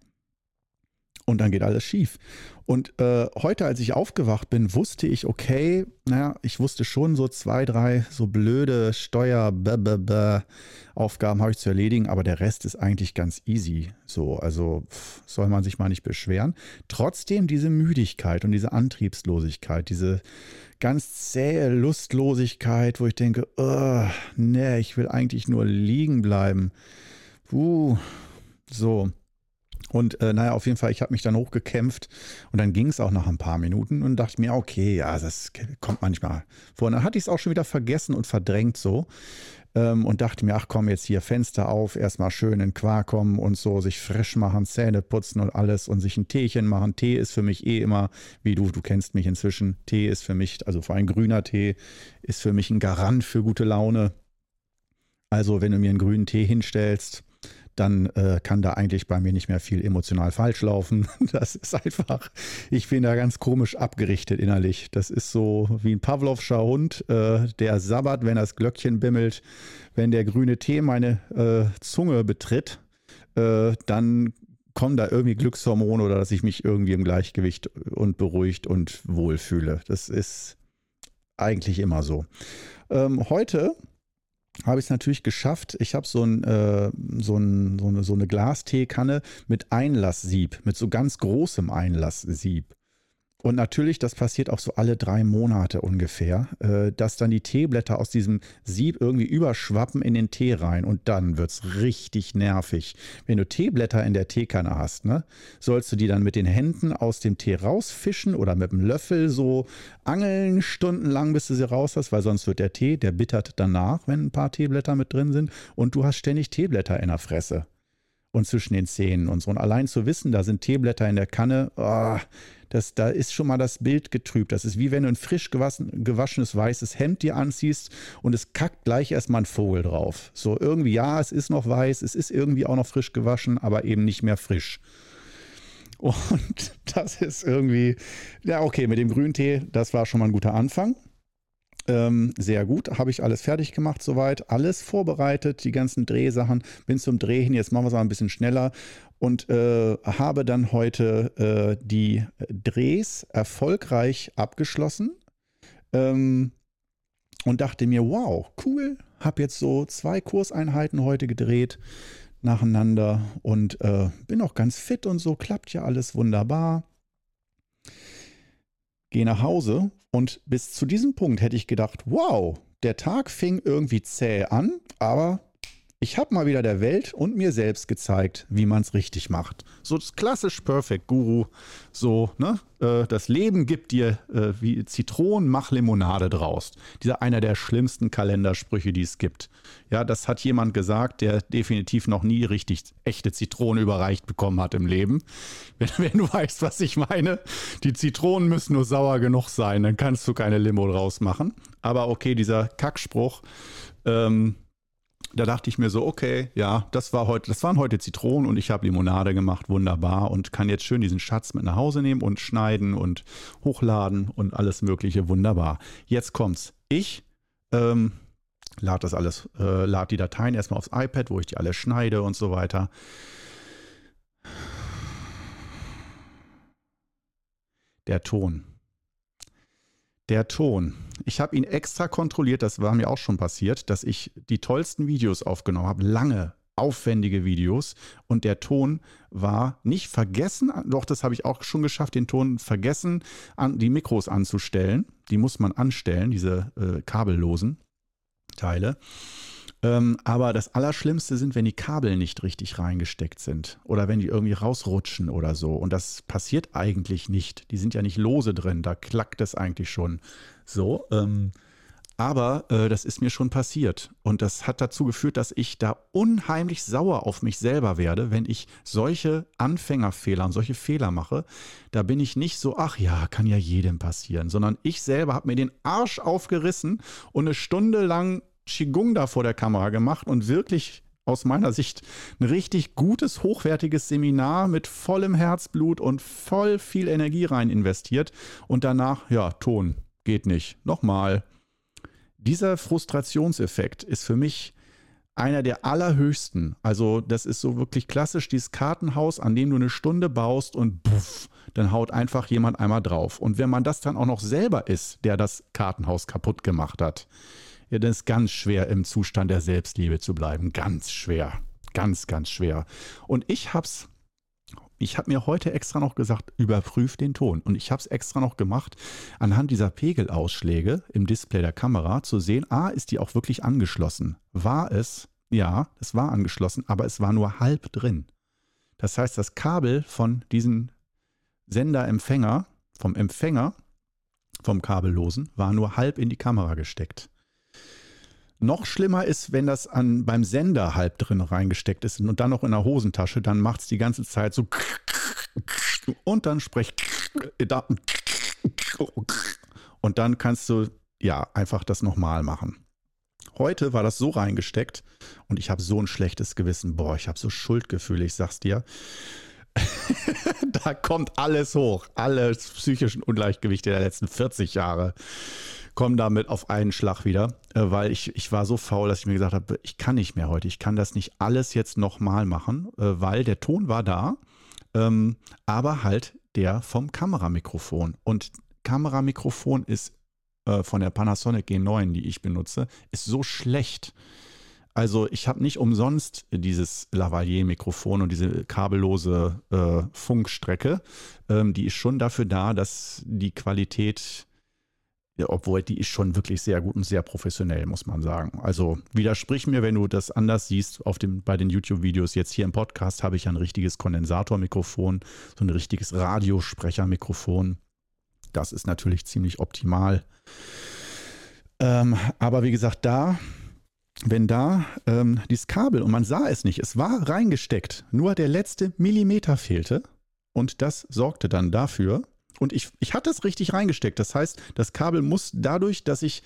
Und dann geht alles schief. Und äh, heute, als ich aufgewacht bin, wusste ich, okay, naja, ich wusste schon so zwei, drei so blöde Steuer-Aufgaben habe ich zu erledigen, aber der Rest ist eigentlich ganz easy. So, also pff, soll man sich mal nicht beschweren. Trotzdem diese Müdigkeit und diese Antriebslosigkeit, diese ganz zähe Lustlosigkeit, wo ich denke, nee, ich will eigentlich nur liegen bleiben. Uh, so. Und äh, naja, auf jeden Fall, ich habe mich dann hochgekämpft und dann ging es auch nach ein paar Minuten und dachte mir, okay, ja, das kommt manchmal vor. Und dann hatte ich es auch schon wieder vergessen und verdrängt so ähm, und dachte mir, ach komm, jetzt hier Fenster auf, erstmal schön in Quark kommen und so, sich frisch machen, Zähne putzen und alles und sich ein Teechen machen. Tee ist für mich eh immer, wie du, du kennst mich inzwischen, Tee ist für mich, also vor allem grüner Tee, ist für mich ein Garant für gute Laune. Also wenn du mir einen grünen Tee hinstellst, dann äh, kann da eigentlich bei mir nicht mehr viel emotional falsch laufen. <laughs> Das ist einfach, ich bin da ganz komisch abgerichtet innerlich. Das ist so wie ein Pavlovscher Hund, äh, der sabbert, wenn das Glöckchen bimmelt. Wenn der grüne Tee meine äh, Zunge betritt, äh, dann kommen da irgendwie Glückshormone oder dass ich mich irgendwie im Gleichgewicht und beruhigt und wohlfühle. Das ist eigentlich immer so. Ähm, heute habe ich es natürlich geschafft. Ich habe so, ein, äh, so, ein, so, eine, so eine Glasteekanne mit Einlasssieb, mit so ganz großem Einlasssieb. Und natürlich, das passiert auch so alle drei Monate ungefähr, äh, dass dann die Teeblätter aus diesem Sieb irgendwie überschwappen in den Tee rein und dann wird es richtig nervig. Wenn du Teeblätter in der Teekanne hast, ne, sollst du die dann mit den Händen aus dem Tee rausfischen oder mit dem Löffel so angeln stundenlang, bis du sie raus hast, weil sonst wird der Tee, der bittert danach, wenn ein paar Teeblätter mit drin sind und du hast ständig Teeblätter in der Fresse und zwischen den Zähnen und so. Und allein zu wissen, da sind Teeblätter in der Kanne, oh, das, da ist schon mal das Bild getrübt. Das ist wie wenn du ein frisch gewaschen, gewaschenes weißes Hemd dir anziehst und es kackt gleich erstmal ein Vogel drauf. So irgendwie, ja, es ist noch weiß, es ist irgendwie auch noch frisch gewaschen, aber eben nicht mehr frisch. Und <laughs> das ist irgendwie, ja, okay, mit dem Grüntee, das war schon mal ein guter Anfang. Ähm, sehr gut, habe ich alles fertig gemacht soweit, alles vorbereitet, die ganzen Drehsachen, bin zum Dreh hin, jetzt machen wir es mal ein bisschen schneller. Und äh, habe dann heute äh, die Drehs erfolgreich abgeschlossen. Ähm, und dachte mir, wow, cool, habe jetzt so zwei Kurseinheiten heute gedreht nacheinander. Und äh, bin auch ganz fit und so, klappt ja alles wunderbar gehe nach Hause und bis zu diesem Punkt hätte ich gedacht, wow, der Tag fing irgendwie zäh an, aber ich habe mal wieder der Welt und mir selbst gezeigt, wie man es richtig macht. So das klassisch Perfect Guru. So, ne? Äh, das Leben gibt dir äh, wie Zitronen, mach Limonade draus. Dieser einer der schlimmsten Kalendersprüche, die es gibt. Ja, das hat jemand gesagt, der definitiv noch nie richtig echte Zitrone überreicht bekommen hat im Leben. <laughs> Wenn, wenn du weißt, was ich meine. Die Zitronen müssen nur sauer genug sein, dann kannst du keine Limo draus machen. Aber okay, dieser Kackspruch. Ähm, da dachte ich mir so, okay, ja, das war heute, das waren heute Zitronen und ich habe Limonade gemacht, wunderbar und kann jetzt schön diesen Schatz mit nach Hause nehmen und schneiden und hochladen und alles Mögliche, wunderbar. Jetzt kommt's. Ich ähm, lade das alles, äh, lade die Dateien erstmal aufs iPad, wo ich die alle schneide und so weiter. Der Ton. Der Ton. Ich habe ihn extra kontrolliert, das war mir auch schon passiert, dass ich die tollsten Videos aufgenommen habe, lange, aufwendige Videos und der Ton war nicht vergessen, doch das habe ich auch schon geschafft, den Ton vergessen, an, die Mikros anzustellen. Die muss man anstellen, diese äh, kabellosen Teile. Ähm, aber das Allerschlimmste sind, wenn die Kabel nicht richtig reingesteckt sind oder wenn die irgendwie rausrutschen oder so. Und das passiert eigentlich nicht. Die sind ja nicht lose drin, da klackt es eigentlich schon so. Ähm, aber äh, das ist mir schon passiert. Und das hat dazu geführt, dass ich da unheimlich sauer auf mich selber werde, wenn ich solche Anfängerfehler und solche Fehler mache. Da bin ich nicht so, ach ja, kann ja jedem passieren, sondern ich selber habe mir den Arsch aufgerissen und eine Stunde lang Qigong da vor der Kamera gemacht und wirklich aus meiner Sicht ein richtig gutes, hochwertiges Seminar mit vollem Herzblut und voll viel Energie rein investiert. Und danach, ja, Ton geht nicht. Nochmal dieser Frustrationseffekt ist für mich einer der allerhöchsten. Also das ist so wirklich klassisch dieses Kartenhaus, an dem du eine Stunde baust und puff, dann haut einfach jemand einmal drauf. Und wenn man das dann auch noch selber ist, der das Kartenhaus kaputt gemacht hat, ja, dann ist ganz schwer im Zustand der Selbstliebe zu bleiben. Ganz schwer. Ganz, ganz schwer. Und ich hab's ich habe mir heute extra noch gesagt, überprüf den Ton. Und ich habe es extra noch gemacht, anhand dieser Pegelausschläge im Display der Kamera zu sehen, ah, ist die auch wirklich angeschlossen? War es? Ja, es war angeschlossen, aber es war nur halb drin. Das heißt, das Kabel von diesem Senderempfänger, vom Empfänger, vom Kabellosen, war nur halb in die Kamera gesteckt. Noch schlimmer ist, wenn das an, beim Sender halb drin reingesteckt ist und dann noch in der Hosentasche, dann macht es die ganze Zeit so und dann spricht und dann kannst du ja einfach das nochmal machen. Heute war das so reingesteckt und ich habe so ein schlechtes Gewissen. Boah, ich habe so Schuldgefühle, ich sag's dir. <laughs> da kommt alles hoch, alle psychischen Ungleichgewichte der letzten 40 Jahre kommen damit auf einen Schlag wieder, äh, weil ich, ich war so faul, dass ich mir gesagt habe, ich kann nicht mehr heute, ich kann das nicht alles jetzt nochmal machen, äh, weil der Ton war da, ähm, aber halt der vom Kameramikrofon. Und Kameramikrofon ist äh, von der Panasonic G9, die ich benutze, ist so schlecht. Also ich habe nicht umsonst dieses Lavalier-Mikrofon und diese kabellose äh, Funkstrecke. Ähm, die ist schon dafür da, dass die Qualität obwohl die ist schon wirklich sehr gut und sehr professionell, muss man sagen. Also widersprich mir, wenn du das anders siehst auf dem, bei den YouTube-Videos. Jetzt hier im Podcast habe ich ein richtiges Kondensatormikrofon, so ein richtiges Radiosprechermikrofon. Das ist natürlich ziemlich optimal. Ähm, aber wie gesagt, da, wenn da ähm, dieses Kabel, und man sah es nicht, es war reingesteckt, nur der letzte Millimeter fehlte. Und das sorgte dann dafür, und ich, ich hatte es richtig reingesteckt. Das heißt, das Kabel muss dadurch, dass ich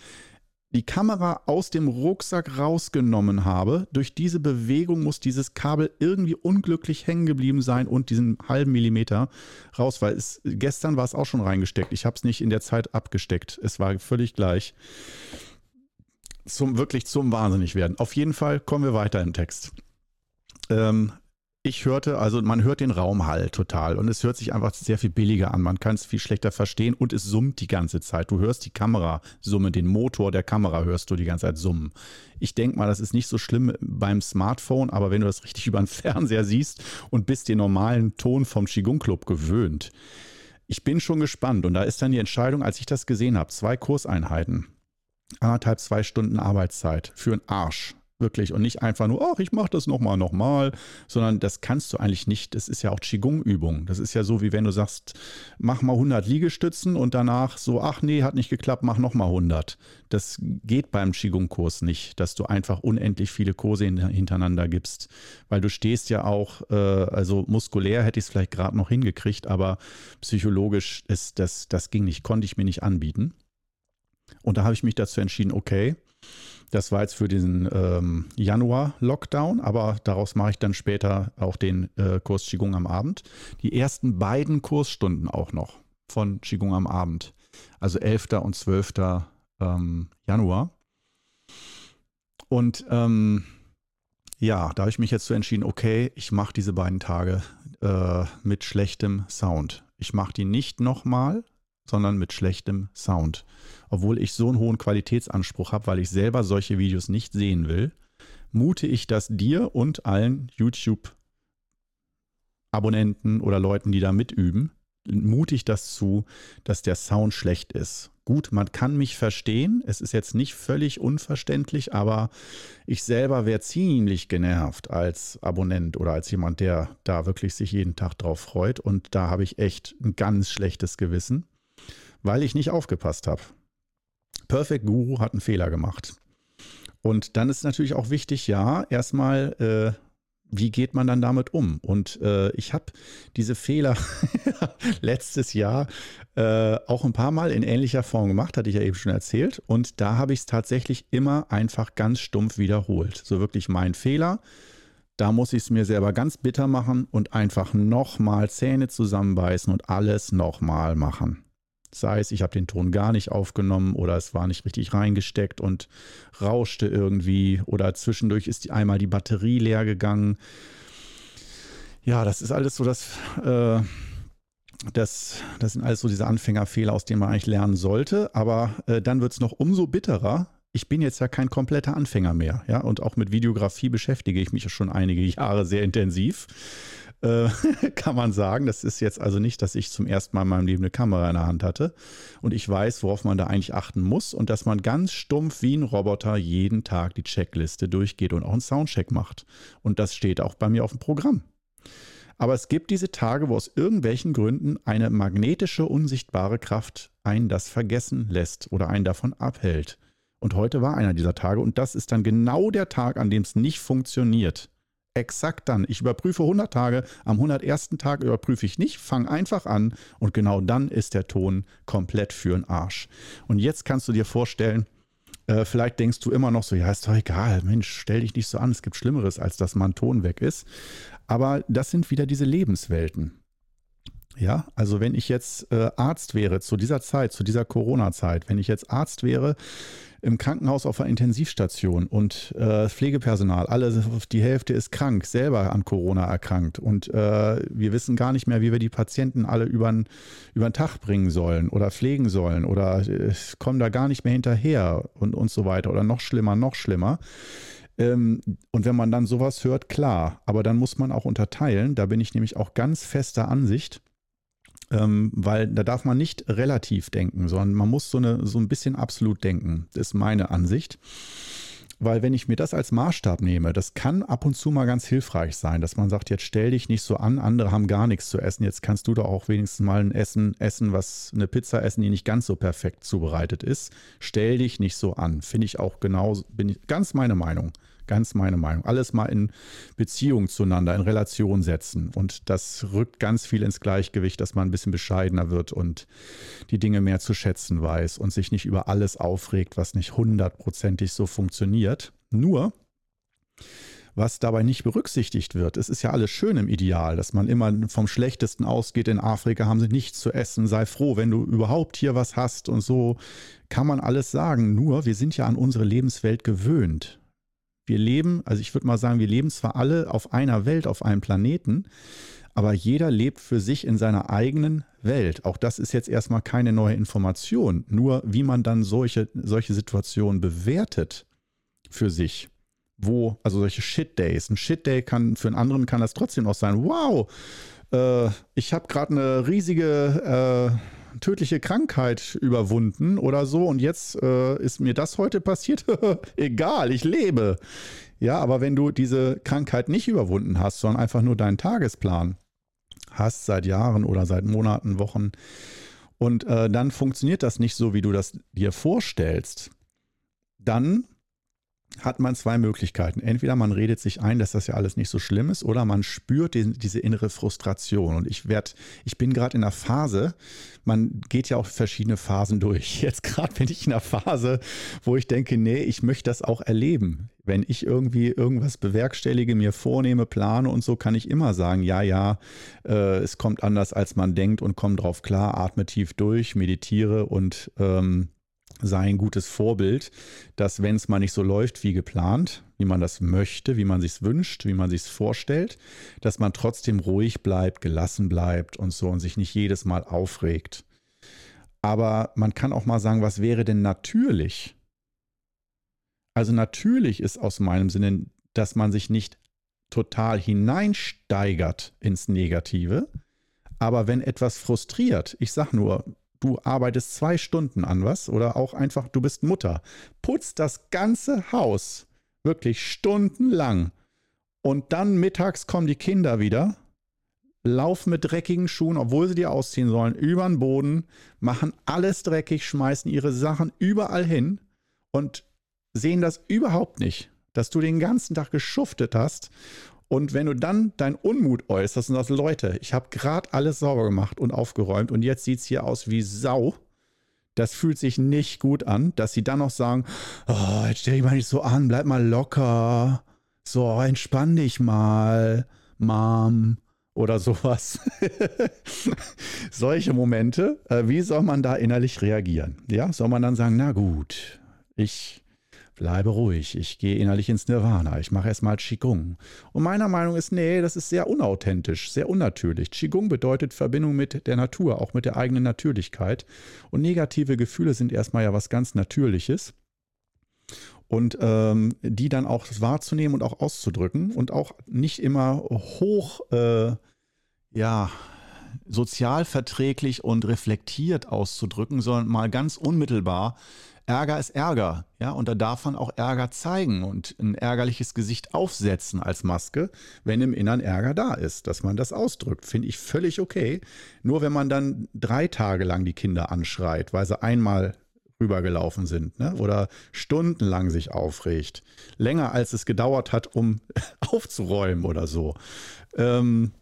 die Kamera aus dem Rucksack rausgenommen habe, durch diese Bewegung muss dieses Kabel irgendwie unglücklich hängen geblieben sein und diesen halben Millimeter raus, weil es, gestern war es auch schon reingesteckt. Ich habe es nicht in der Zeit abgesteckt. Es war völlig gleich. Zum, wirklich zum Wahnsinnig werden. Auf jeden Fall kommen wir weiter im Text. Ähm, ich hörte, also man hört den Raumhall total und es hört sich einfach sehr viel billiger an. Man kann es viel schlechter verstehen und es summt die ganze Zeit. Du hörst die Kamera summen, den Motor der Kamera hörst du die ganze Zeit summen. Ich denke mal, das ist nicht so schlimm beim Smartphone, aber wenn du das richtig <laughs> über den Fernseher siehst und bist den normalen Ton vom Qigong Club gewöhnt. Ich bin schon gespannt und da ist dann die Entscheidung, als ich das gesehen habe, zwei Kurseinheiten, anderthalb, zwei Stunden Arbeitszeit für einen Arsch Wirklich. Und nicht einfach nur, ach, ich mache das nochmal, nochmal, sondern das kannst du eigentlich nicht. Das ist ja auch Qigong-Übung. Das ist ja so, wie wenn du sagst, mach mal 100 Liegestützen und danach so, ach nee, hat nicht geklappt, mach nochmal 100. Das geht beim Qigong-Kurs nicht, dass du einfach unendlich viele Kurse hintereinander gibst. Weil du stehst ja auch, äh, also muskulär hätte ich es vielleicht gerade noch hingekriegt, aber psychologisch ist das, das ging nicht, konnte ich mir nicht anbieten. Und da habe ich mich dazu entschieden, okay, das war jetzt für diesen ähm, Januar-Lockdown, aber daraus mache ich dann später auch den äh, Kurs Qigong am Abend. Die ersten beiden Kursstunden auch noch von Qigong am Abend, also 11. und 12. Ähm, Januar. Und ähm, ja, da habe ich mich jetzt so entschieden, okay, ich mache diese beiden Tage äh, mit schlechtem Sound. Ich mache die nicht nochmal, sondern mit schlechtem Sound. Obwohl ich so einen hohen Qualitätsanspruch habe, weil ich selber solche Videos nicht sehen will, mute ich das dir und allen YouTube-Abonnenten oder Leuten, die da mitüben, mutig das zu, dass der Sound schlecht ist. Gut, man kann mich verstehen. Es ist jetzt nicht völlig unverständlich, aber ich selber wäre ziemlich genervt als Abonnent oder als jemand, der da wirklich sich jeden Tag drauf freut. Und da habe ich echt ein ganz schlechtes Gewissen, weil ich nicht aufgepasst habe. Perfect Guru hat einen Fehler gemacht. Und dann ist natürlich auch wichtig, ja, erstmal äh, wie geht man dann damit um? Und äh, ich habe diese Fehler <laughs> letztes Jahr äh, auch ein paar Mal in ähnlicher Form gemacht, hatte ich ja eben schon erzählt. Und da habe ich es tatsächlich immer einfach ganz stumpf wiederholt. So wirklich mein Fehler. Da muss ich es mir selber ganz bitter machen und einfach nochmal Zähne zusammenbeißen und alles nochmal machen. Sei es, ich habe den Ton gar nicht aufgenommen oder es war nicht richtig reingesteckt und rauschte irgendwie oder zwischendurch ist einmal die Batterie leer gegangen. Ja, das ist alles so das, äh, das, das sind alles so diese Anfängerfehler, aus denen man eigentlich lernen sollte. Aber äh, dann wird es noch umso bitterer. Ich bin jetzt ja kein kompletter Anfänger mehr, ja, und auch mit Videografie beschäftige ich mich schon einige Jahre sehr intensiv äh, <laughs> kann man sagen. Das ist jetzt also nicht, dass ich zum ersten Mal in meinem Leben eine Kamera in der Hand hatte und ich weiß, worauf man da eigentlich achten muss und dass man ganz stumpf wie ein Roboter jeden Tag die Checkliste durchgeht und auch einen Soundcheck macht. Und das steht auch bei mir auf dem Programm. Aber es gibt diese Tage, wo aus irgendwelchen Gründen eine magnetische, unsichtbare Kraft einen das vergessen lässt oder einen davon abhält. Und heute war einer dieser Tage und das ist dann genau der Tag, an dem es nicht funktioniert exakt dann. Ich überprüfe 100 Tage, am 101. Tag überprüfe ich nicht, fange einfach an und genau dann ist der Ton komplett für den Arsch. Und jetzt kannst du dir vorstellen, äh, vielleicht denkst du immer noch so, ja, ist doch egal, Mensch, stell dich nicht so an, es gibt Schlimmeres, als dass mein Ton weg ist. Aber das sind wieder diese Lebenswelten. Ja, also wenn ich jetzt äh, Arzt wäre zu dieser Zeit, zu dieser Corona-Zeit, wenn ich jetzt Arzt wäre, im Krankenhaus auf einer Intensivstation und äh, Pflegepersonal, alle, die Hälfte ist krank, selber an Corona erkrankt und äh, wir wissen gar nicht mehr, wie wir die Patienten alle über den Tag bringen sollen oder pflegen sollen oder äh, kommen da gar nicht mehr hinterher und, und so weiter oder noch schlimmer, noch schlimmer. Ähm, und wenn man dann sowas hört, klar, aber dann muss man auch unterteilen, da bin ich nämlich auch ganz fester Ansicht, ähm, weil da darf man nicht relativ denken, sondern man muss so, eine, so ein bisschen absolut denken. Das ist meine Ansicht. Weil wenn ich mir das als Maßstab nehme, das kann ab und zu mal ganz hilfreich sein, dass man sagt, jetzt stell dich nicht so an, andere haben gar nichts zu essen, jetzt kannst du doch auch wenigstens mal ein Essen essen, was eine Pizza essen, die nicht ganz so perfekt zubereitet ist. Stell dich nicht so an. Finde ich auch genau, bin ich ganz meine Meinung. Ganz meine Meinung. Alles mal in Beziehung zueinander, in Relation setzen. Und das rückt ganz viel ins Gleichgewicht, dass man ein bisschen bescheidener wird und die Dinge mehr zu schätzen weiß und sich nicht über alles aufregt, was nicht hundertprozentig so funktioniert. Nur, was dabei nicht berücksichtigt wird. Es ist ja alles schön im Ideal, dass man immer vom Schlechtesten ausgeht. In Afrika haben sie nichts zu essen. Sei froh, wenn du überhaupt hier was hast und so kann man alles sagen. Nur, wir sind ja an unsere Lebenswelt gewöhnt. Wir leben, also ich würde mal sagen, wir leben zwar alle auf einer Welt, auf einem Planeten, aber jeder lebt für sich in seiner eigenen Welt. Auch das ist jetzt erstmal keine neue Information. Nur wie man dann solche, solche Situationen bewertet für sich. Wo, also solche Shit Days. Ein Shit Day kann, für einen anderen kann das trotzdem auch sein. Wow, äh, ich habe gerade eine riesige äh, tödliche Krankheit überwunden oder so und jetzt äh, ist mir das heute passiert. <laughs> Egal, ich lebe. Ja, aber wenn du diese Krankheit nicht überwunden hast, sondern einfach nur deinen Tagesplan hast seit Jahren oder seit Monaten, Wochen und äh, dann funktioniert das nicht so, wie du das dir vorstellst, dann hat man zwei Möglichkeiten. Entweder man redet sich ein, dass das ja alles nicht so schlimm ist, oder man spürt die, diese innere Frustration. Und ich werde, ich bin gerade in einer Phase, man geht ja auch verschiedene Phasen durch. <laughs> Jetzt gerade bin ich in einer Phase, wo ich denke, nee, ich möchte das auch erleben. Wenn ich irgendwie irgendwas bewerkstellige, mir vornehme, plane und so, kann ich immer sagen, ja, ja, äh, es kommt anders, als man denkt und komm drauf klar, atme tief durch, meditiere und ähm, sei ein gutes Vorbild, dass wenn es mal nicht so läuft wie geplant, wie man das möchte, wie man sich wünscht, wie man sich vorstellt, dass man trotzdem ruhig bleibt, gelassen bleibt und so und sich nicht jedes Mal aufregt. Aber man kann auch mal sagen, was wäre denn natürlich? Also natürlich ist aus meinem Sinne, dass man sich nicht total hineinsteigert ins Negative, Aber wenn etwas frustriert, ich sag nur, du arbeitest zwei Stunden an was oder auch einfach, du bist Mutter, putzt das ganze Haus wirklich stundenlang. Und dann mittags kommen die Kinder wieder, laufen mit dreckigen Schuhen, obwohl sie die ausziehen sollen, über den Boden, machen alles dreckig, schmeißen ihre Sachen überall hin und sehen das überhaupt nicht, dass du den ganzen Tag geschuftet hast und wenn du dann deinen Unmut äußerst und sagst, Leute, ich habe gerade alles sauber gemacht und aufgeräumt und jetzt sieht es hier aus wie Sau, das fühlt sich nicht gut an, dass sie dann noch sagen, oh, jetzt stell dich mal nicht so an, bleib mal locker, so entspann dich mal, Mom oder sowas. <laughs> Solche Momente, äh, wie soll man da innerlich reagieren? Ja, soll man dann sagen, na gut, ich bleibe ruhig, ich gehe innerlich ins Nirvana, ich mache erstmal Qigong. Und meiner Meinung ist, nee, das ist sehr unauthentisch, sehr unnatürlich. Qigong bedeutet Verbindung mit der Natur, auch mit der eigenen Natürlichkeit. Und negative Gefühle sind erstmal ja was ganz Natürliches. Und ähm, die dann auch wahrzunehmen und auch auszudrücken und auch nicht immer hoch, äh, ja, sozialverträglich und reflektiert auszudrücken, sondern mal ganz unmittelbar Ärger ist Ärger, ja, und da darf man auch Ärger zeigen und ein ärgerliches Gesicht aufsetzen als Maske, wenn im Innern Ärger da ist, dass man das ausdrückt, finde ich völlig okay. Nur wenn man dann drei Tage lang die Kinder anschreit, weil sie einmal rübergelaufen sind, ne? oder stundenlang sich aufregt, länger als es gedauert hat, um <laughs> aufzuräumen oder so. Ähm,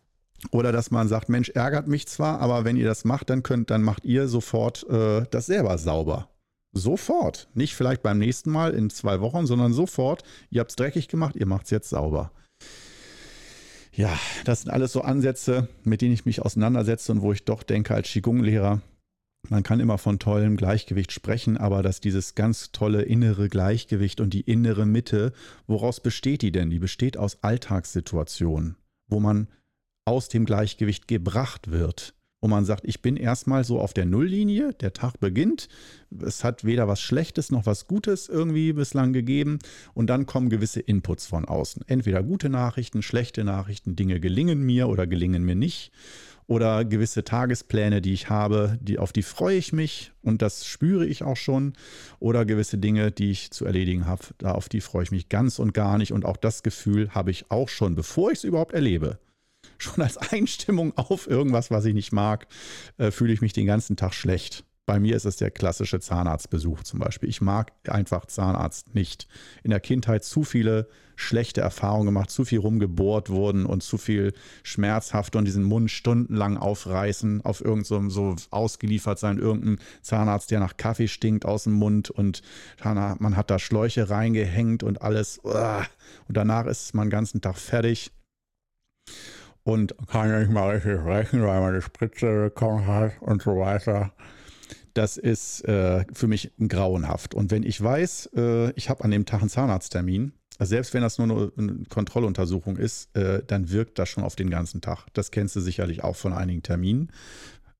oder dass man sagt, Mensch, ärgert mich zwar, aber wenn ihr das macht, dann könnt, dann macht ihr sofort äh, das selber sauber. Sofort. Nicht vielleicht beim nächsten Mal in zwei Wochen, sondern sofort. Ihr habt es dreckig gemacht, ihr macht es jetzt sauber. Ja, das sind alles so Ansätze, mit denen ich mich auseinandersetze und wo ich doch denke als Qigong-Lehrer, man kann immer von tollem Gleichgewicht sprechen, aber dass dieses ganz tolle innere Gleichgewicht und die innere Mitte, woraus besteht die denn? Die besteht aus Alltagssituationen, wo man aus dem Gleichgewicht gebracht wird wo man sagt, ich bin erstmal so auf der Nulllinie, der Tag beginnt, es hat weder was Schlechtes noch was Gutes irgendwie bislang gegeben und dann kommen gewisse Inputs von außen. Entweder gute Nachrichten, schlechte Nachrichten, Dinge gelingen mir oder gelingen mir nicht oder gewisse Tagespläne, die ich habe, die, auf die freue ich mich und das spüre ich auch schon. Oder gewisse Dinge, die ich zu erledigen habe, auf die freue ich mich ganz und gar nicht. Und auch das Gefühl habe ich auch schon, bevor ich es überhaupt erlebe schon als Einstimmung auf irgendwas, was ich nicht mag, äh, fühle ich mich den ganzen Tag schlecht. Bei mir ist es der klassische Zahnarztbesuch zum Beispiel. Ich mag einfach Zahnarzt nicht. In der Kindheit zu viele schlechte Erfahrungen gemacht, zu viel rumgebohrt wurden und zu viel schmerzhaft und diesen Mund stundenlang aufreißen, auf irgendeinem so, so ausgeliefert sein, irgendein Zahnarzt, der nach Kaffee stinkt aus dem Mund und man hat da Schläuche reingehängt und alles. Und danach ist man den ganzen Tag fertig und kann nicht mal richtig sprechen, weil man eine Spritze bekommen hat und so weiter. Das ist äh, für mich grauenhaft. Und wenn ich weiß, äh, ich habe an dem Tag einen Zahnarzttermin, also selbst wenn das nur eine Kontrolluntersuchung ist, äh, dann wirkt das schon auf den ganzen Tag. Das kennst du sicherlich auch von einigen Terminen.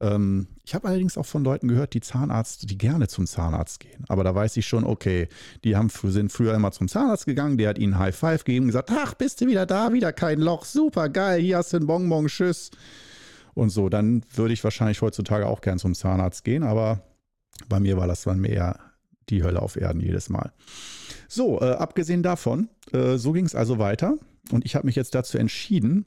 Ähm, ich habe allerdings auch von Leuten gehört, die Zahnarzt, die gerne zum Zahnarzt gehen. Aber da weiß ich schon, okay, die haben, sind früher immer zum Zahnarzt gegangen, der hat ihnen High Five gegeben und gesagt, ach, bist du wieder da, wieder kein Loch, super geil, hier hast du einen Bonbon, tschüss. Und so, dann würde ich wahrscheinlich heutzutage auch gern zum Zahnarzt gehen, aber bei mir war das dann mehr die Hölle auf Erden jedes Mal. So, äh, abgesehen davon, äh, so ging es also weiter und ich habe mich jetzt dazu entschieden,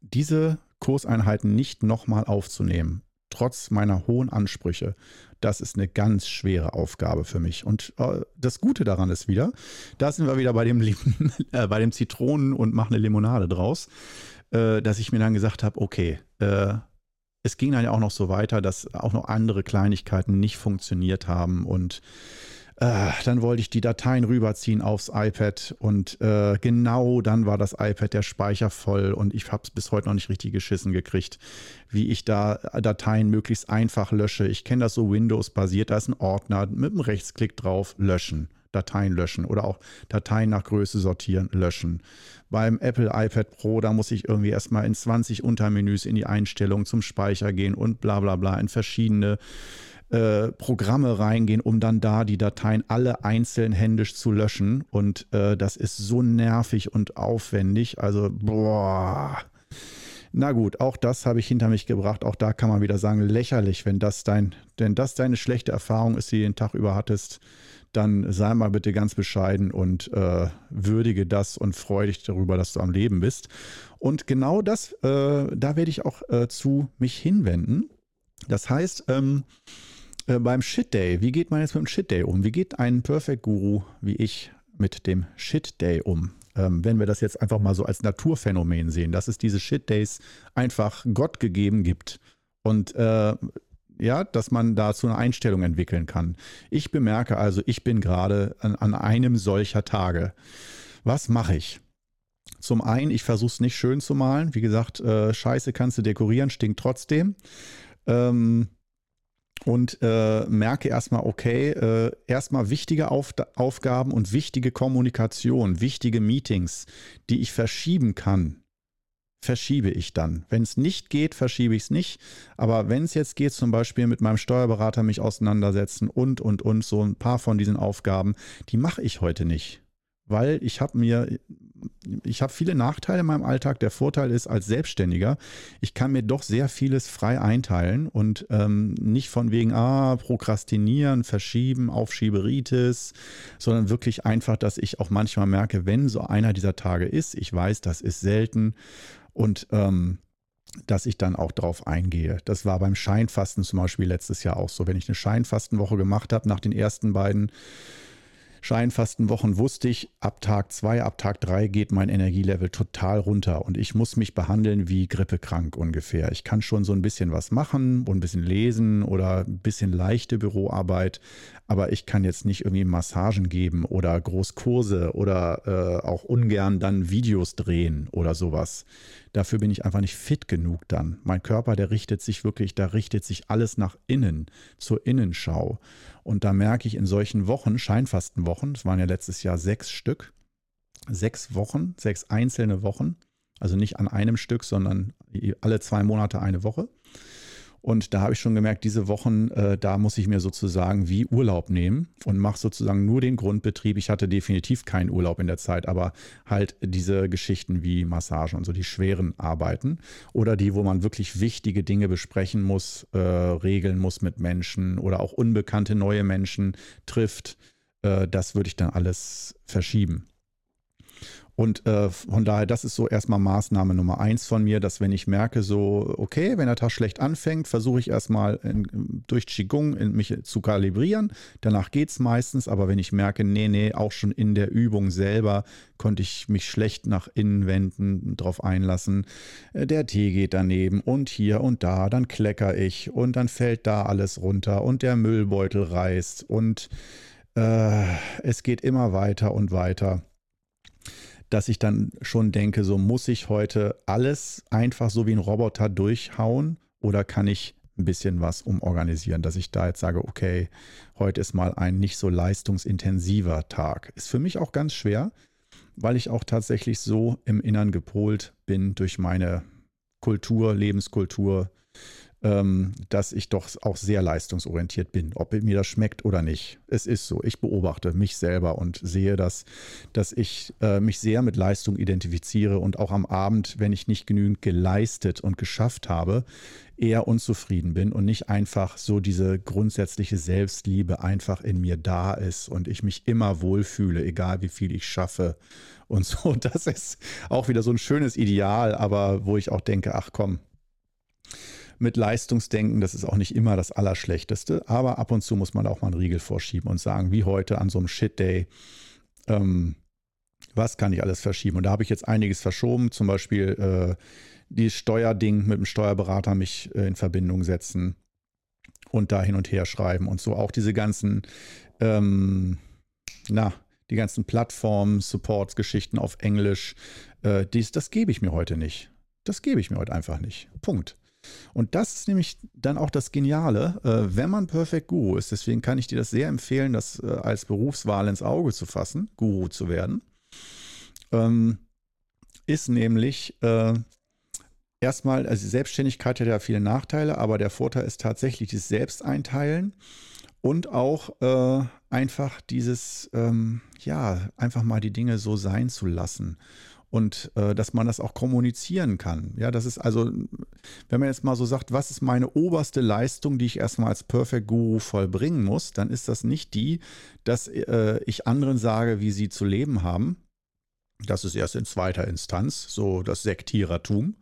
diese Kurseinheiten nicht nochmal aufzunehmen, trotz meiner hohen Ansprüche. Das ist eine ganz schwere Aufgabe für mich. Und äh, das Gute daran ist wieder, da sind wir wieder bei dem, <laughs> äh, bei dem Zitronen und machen eine Limonade draus, äh, dass ich mir dann gesagt habe, okay, äh, es ging dann ja auch noch so weiter, dass auch noch andere Kleinigkeiten nicht funktioniert haben und dann wollte ich die Dateien rüberziehen aufs iPad und äh, genau dann war das iPad der Speicher voll und ich habe es bis heute noch nicht richtig geschissen gekriegt, wie ich da Dateien möglichst einfach lösche. Ich kenne das so Windows-basiert, da ist ein Ordner mit einem Rechtsklick drauf, löschen. Dateien löschen oder auch Dateien nach Größe sortieren, löschen. Beim Apple iPad Pro, da muss ich irgendwie erstmal in 20 Untermenüs in die Einstellung zum Speicher gehen und bla bla bla in verschiedene äh, Programme reingehen, um dann da die Dateien alle einzeln händisch zu löschen. Und äh, das ist so nervig und aufwendig. Also, boah. Na gut, auch das habe ich hinter mich gebracht. Auch da kann man wieder sagen, lächerlich, wenn das dein, denn das deine schlechte Erfahrung ist, die du den Tag über hattest, dann sei mal bitte ganz bescheiden und äh, würdige das und freue dich darüber, dass du am Leben bist. Und genau das, äh, da werde ich auch äh, zu mich hinwenden. Das heißt, ähm, äh, beim Shit Day, wie geht man jetzt mit dem Shit Day um? Wie geht ein Perfect Guru wie ich mit dem Shit Day um? Ähm, wenn wir das jetzt einfach mal so als Naturphänomen sehen, dass es diese Shit Days einfach Gott gegeben gibt. Und äh, ja, dass man dazu eine Einstellung entwickeln kann. Ich bemerke also, ich bin gerade an, an einem solcher Tage. Was mache ich? Zum einen, ich versuche es nicht schön zu malen. Wie gesagt, äh, Scheiße kannst du dekorieren, stinkt trotzdem. Ähm, und äh, merke erstmal, okay, äh, erstmal wichtige Auf Aufgaben und wichtige Kommunikation, wichtige Meetings, die ich verschieben kann, verschiebe ich dann. Wenn es nicht geht, verschiebe ich es nicht. Aber wenn es jetzt geht, zum Beispiel mit meinem Steuerberater mich auseinandersetzen und, und, und, so ein paar von diesen Aufgaben, die mache ich heute nicht weil ich habe mir, ich habe viele Nachteile in meinem Alltag. Der Vorteil ist als Selbstständiger, ich kann mir doch sehr vieles frei einteilen und ähm, nicht von wegen, ah, Prokrastinieren, Verschieben, Aufschieberitis, sondern wirklich einfach, dass ich auch manchmal merke, wenn so einer dieser Tage ist, ich weiß, das ist selten und ähm, dass ich dann auch darauf eingehe. Das war beim Scheinfasten zum Beispiel letztes Jahr auch so. Wenn ich eine Scheinfastenwoche gemacht habe, nach den ersten beiden Scheinfastenwochen wusste ich, ab Tag 2, ab Tag 3 geht mein Energielevel total runter und ich muss mich behandeln wie grippekrank ungefähr. Ich kann schon so ein bisschen was machen und ein bisschen lesen oder ein bisschen leichte Büroarbeit, aber ich kann jetzt nicht irgendwie Massagen geben oder Großkurse oder äh, auch ungern dann Videos drehen oder sowas. Dafür bin ich einfach nicht fit genug dann. Mein Körper, der richtet sich wirklich, da richtet sich alles nach innen, zur Innenschau. Und da merke ich in solchen Wochen, Scheinfastenwochen, es waren ja letztes Jahr sechs Stück, sechs Wochen, sechs einzelne Wochen, also nicht an einem Stück, sondern alle zwei Monate eine Woche. Und da habe ich schon gemerkt, diese Wochen, äh, da muss ich mir sozusagen wie Urlaub nehmen und mache sozusagen nur den Grundbetrieb. Ich hatte definitiv keinen Urlaub in der Zeit, aber halt diese Geschichten wie Massagen und so die schweren Arbeiten oder die, wo man wirklich wichtige Dinge besprechen muss, äh, regeln muss mit Menschen oder auch unbekannte neue Menschen trifft. Äh, das würde ich dann alles verschieben. Und äh, von daher, das ist so erstmal Maßnahme Nummer eins von mir, dass wenn ich merke, so, okay, wenn der Tag schlecht anfängt, versuche ich erstmal in, durch Qigong in mich zu kalibrieren. Danach geht es meistens, aber wenn ich merke, nee, nee, auch schon in der Übung selber konnte ich mich schlecht nach innen wenden, drauf einlassen. Äh, der Tee geht daneben und hier und da, dann klecker ich und dann fällt da alles runter und der Müllbeutel reißt und äh, es geht immer weiter und weiter dass ich dann schon denke, so muss ich heute alles einfach so wie ein Roboter durchhauen oder kann ich ein bisschen was umorganisieren, dass ich da jetzt sage, okay, heute ist mal ein nicht so leistungsintensiver Tag. Ist für mich auch ganz schwer, weil ich auch tatsächlich so im Innern gepolt bin durch meine Kultur, Lebenskultur, dass ich doch auch sehr leistungsorientiert bin, ob mir das schmeckt oder nicht. Es ist so. Ich beobachte mich selber und sehe das, dass ich äh, mich sehr mit Leistung identifiziere und auch am Abend, wenn ich nicht genügend geleistet und geschafft habe, eher unzufrieden bin und nicht einfach so diese grundsätzliche Selbstliebe einfach in mir da ist und ich mich immer wohlfühle, egal wie viel ich schaffe und so. <laughs> Das ist auch wieder so ein schönes Ideal, aber wo ich auch denke, ach komm, mit Leistungsdenken. Das ist auch nicht immer das Allerschlechteste, aber ab und zu muss man auch mal einen Riegel vorschieben und sagen, wie heute an so einem Shit-Day, ähm, was kann ich alles verschieben? Und da habe ich jetzt einiges verschoben, zum Beispiel äh, die Steuerding mit dem Steuerberater mich äh, in Verbindung setzen und da hin und her schreiben und so auch diese ganzen, ähm, na, die ganzen Plattformen, Supports, Geschichten auf Englisch, äh, dies, das gebe ich mir heute nicht. Das gebe ich mir heute einfach nicht. Punkt. Und das ist nämlich dann auch das Geniale, äh, wenn man Perfect Guru ist. Deswegen kann ich dir das sehr empfehlen, das äh, als Berufswahl ins Auge zu fassen, Guru zu werden. Ähm, ist nämlich äh, erstmal, also Selbstständigkeit hat ja viele Nachteile, aber der Vorteil ist tatsächlich das Selbsteinteilen und auch äh, einfach dieses, ähm, ja, einfach mal die Dinge so sein zu lassen und äh, dass man das auch kommunizieren kann. Ja, das ist also, wenn man jetzt mal so sagt, was ist meine oberste Leistung, die ich erstmal als Perfect Guru vollbringen muss, dann ist das nicht die, dass äh, ich anderen sage, wie sie zu leben haben. Das ist erst in zweiter Instanz, so das Sektierertum.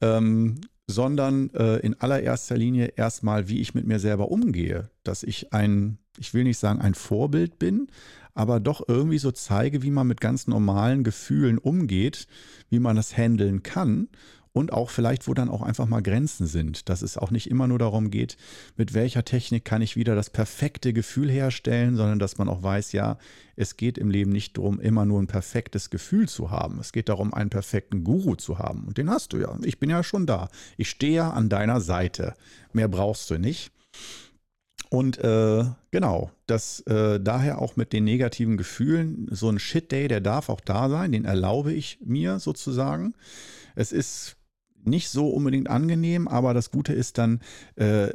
Ähm, sondern äh, in allererster Linie erstmal, wie ich mit mir selber umgehe. Dass ich ein, ich will nicht sagen ein Vorbild bin, aber doch irgendwie so zeige, wie man mit ganz normalen Gefühlen umgeht, wie man das handeln kann und auch vielleicht, wo dann auch einfach mal Grenzen sind, dass es auch nicht immer nur darum geht, mit welcher Technik kann ich wieder das perfekte Gefühl herstellen, sondern dass man auch weiß, ja, es geht im Leben nicht darum, immer nur ein perfektes Gefühl zu haben. Es geht darum, einen perfekten Guru zu haben. Und den hast du ja. Ich bin ja schon da. Ich stehe ja an deiner Seite. Mehr brauchst du nicht. Und äh, genau, das äh, daher auch mit den negativen Gefühlen, so ein Shit-Day, der darf auch da sein, den erlaube ich mir sozusagen. Es ist nicht so unbedingt angenehm, aber das Gute ist dann äh,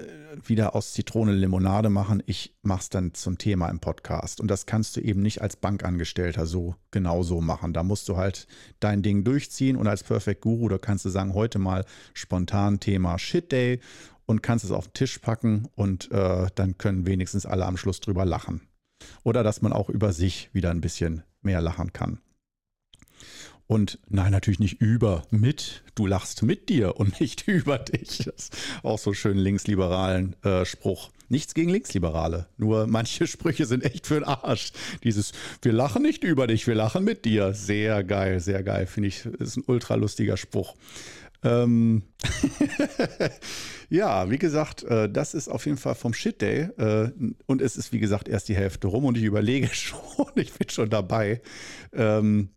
wieder aus Zitrone Limonade machen. Ich mache es dann zum Thema im Podcast. Und das kannst du eben nicht als Bankangestellter so genau so machen. Da musst du halt dein Ding durchziehen und als Perfect Guru, da kannst du sagen, heute mal spontan Thema Shit Day und kannst es auf den Tisch packen und äh, dann können wenigstens alle am Schluss drüber lachen. Oder dass man auch über sich wieder ein bisschen mehr lachen kann. Und nein, natürlich nicht über, mit. Du lachst mit dir und <laughs> nicht über dich. Das ist auch so schön linksliberalen äh, Spruch. Nichts gegen Linksliberale. Nur manche <laughs> Sprüche sind echt für den Arsch. Dieses, wir lachen nicht über dich, wir lachen mit dir. Sehr geil, sehr geil. Finde ich, ist ein ultra lustiger Spruch. Ähm <laughs> ja, wie gesagt, äh, das ist auf jeden Fall vom Shit Day. Äh, und es ist, wie gesagt, erst die Hälfte rum und ich überlege <laughs> schon, ich bin schon dabei. Ähm,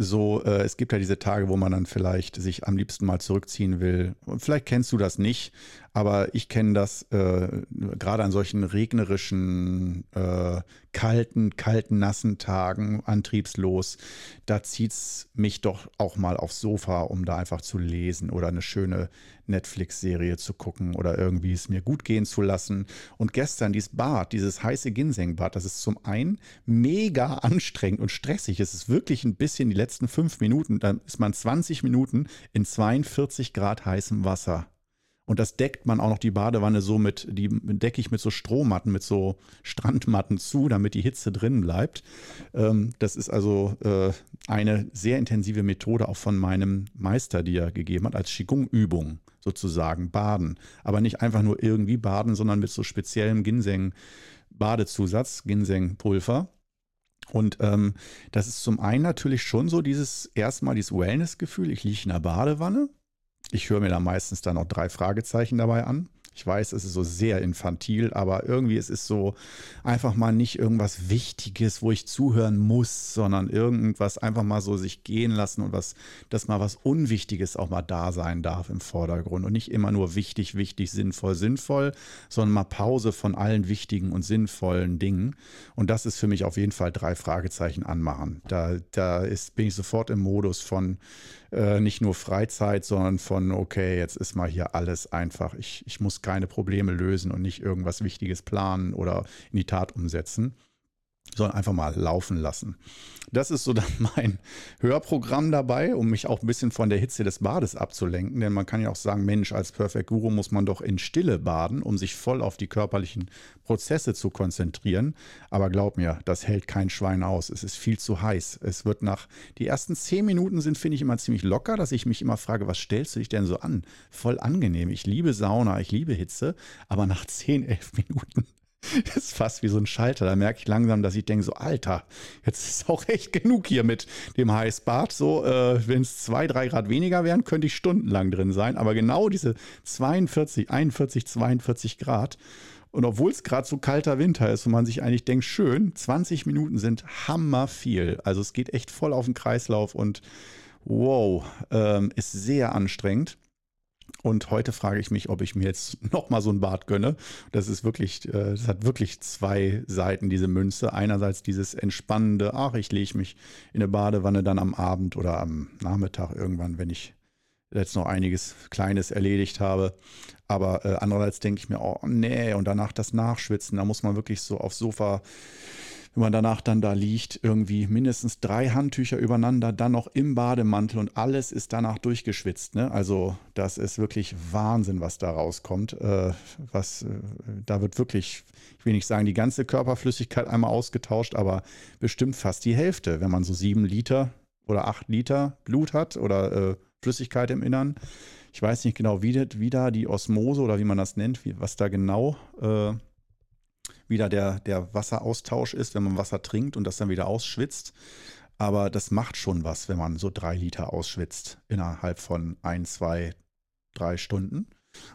so, äh, es gibt ja diese Tage, wo man dann vielleicht sich am liebsten mal zurückziehen will. Und vielleicht kennst du das nicht, aber ich kenne das äh, gerade an solchen regnerischen, äh, kalten, kalten, nassen Tagen, antriebslos. Da zieht es mich doch auch mal aufs Sofa, um da einfach zu lesen oder eine schöne Netflix-Serie zu gucken oder irgendwie es mir gut gehen zu lassen. Und gestern dieses Bad, dieses heiße Ginseng-Bad, das ist zum einen mega anstrengend und stressig. Es ist wirklich ein bisschen die letzten fünf Minuten, dann ist man 20 Minuten in 42 Grad heißem Wasser. Und das deckt man auch noch die Badewanne so mit, die decke ich mit so Strohmatten, mit so Strandmatten zu, damit die Hitze drin bleibt. Ähm, das ist also äh, eine sehr intensive Methode auch von meinem Meister, die er gegeben hat, als Qigong-Übung sozusagen, baden. Aber nicht einfach nur irgendwie baden, sondern mit so speziellem Ginseng-Badezusatz, Ginseng-Pulver. Und ähm, das ist zum einen natürlich schon so dieses erstmal dieses Wellness-Gefühl, ich liege in der Badewanne ich höre mir da meistens dann noch drei Fragezeichen dabei an. Ich weiß, es ist so sehr infantil, aber irgendwie es ist so einfach mal nicht irgendwas Wichtiges, wo ich zuhören muss, sondern irgendwas einfach mal so sich gehen lassen und was, dass mal was Unwichtiges auch mal da sein darf im Vordergrund und nicht immer nur wichtig, wichtig, sinnvoll, sinnvoll, sondern mal Pause von allen wichtigen und sinnvollen Dingen. Und das ist für mich auf jeden Fall drei Fragezeichen anmachen. Da, da ist, bin ich sofort im Modus von äh, nicht nur Freizeit, sondern von, okay, jetzt ist mal hier alles einfach. Ich, ich muss keine Probleme lösen und nicht irgendwas Wichtiges planen oder in die Tat umsetzen sondern einfach mal laufen lassen. Das ist so dann <laughs> mein Hörprogramm dabei, um mich auch ein bisschen von der Hitze des Bades abzulenken. Denn man kann ja auch sagen, Mensch, als Perfect Guru muss man doch in Stille baden, um sich voll auf die körperlichen Prozesse zu konzentrieren. Aber glaub mir, das hält kein Schwein aus. Es ist viel zu heiß. Es wird nach, die ersten zehn Minuten sind, finde ich, immer ziemlich locker, dass ich mich immer frage, was stellst du dich denn so an? Voll angenehm. Ich liebe Sauna, ich liebe Hitze. Aber nach zehn, elf Minuten das <laughs> ist fast wie so ein Schalter. Da merke ich langsam, dass ich denke, so Alter, jetzt ist auch echt genug hier mit dem Heißbad. So, äh, wenn es zwei, drei Grad weniger wären, könnte ich stundenlang drin sein. Aber genau diese 42, 41, 42 Grad. Und obwohl es gerade so kalter Winter ist und man sich eigentlich denkt, schön, 20 Minuten sind hammer viel. Also es geht echt voll auf den Kreislauf und wow, ähm, ist sehr anstrengend. Und heute frage ich mich, ob ich mir jetzt <laughs> nochmal so ein Bad gönne. Das ist wirklich, äh, das hat wirklich zwei Seiten, diese Münze. Einerseits dieses entspannende, ach, ich lege mich in eine Badewanne dann am Abend oder am Nachmittag irgendwann, wenn ich jetzt noch einiges Kleines erledigt habe. Aber äh, andererseits denke ich mir, oh nee, und danach das Nachschwitzen, da muss man wirklich so aufs Sofa wenn man danach dann da liegt, irgendwie mindestens drei Handtücher übereinander, dann noch im Bademantel und alles ist danach durchgeschwitzt. Ne? Also das ist wirklich Wahnsinn, was da rauskommt. Äh, was, äh, da wird wirklich, ich will nicht sagen, die ganze Körperflüssigkeit einmal ausgetauscht, aber bestimmt fast die Hälfte, wenn man so sieben Liter oder acht Liter Blut hat oder äh, Flüssigkeit im Innern. Ich weiß nicht genau, wie, wie da die Osmose oder wie man das nennt, wie, was da genau äh, wieder der, der Wasseraustausch ist, wenn man Wasser trinkt und das dann wieder ausschwitzt. Aber das macht schon was, wenn man so drei Liter ausschwitzt innerhalb von ein, zwei, drei Stunden.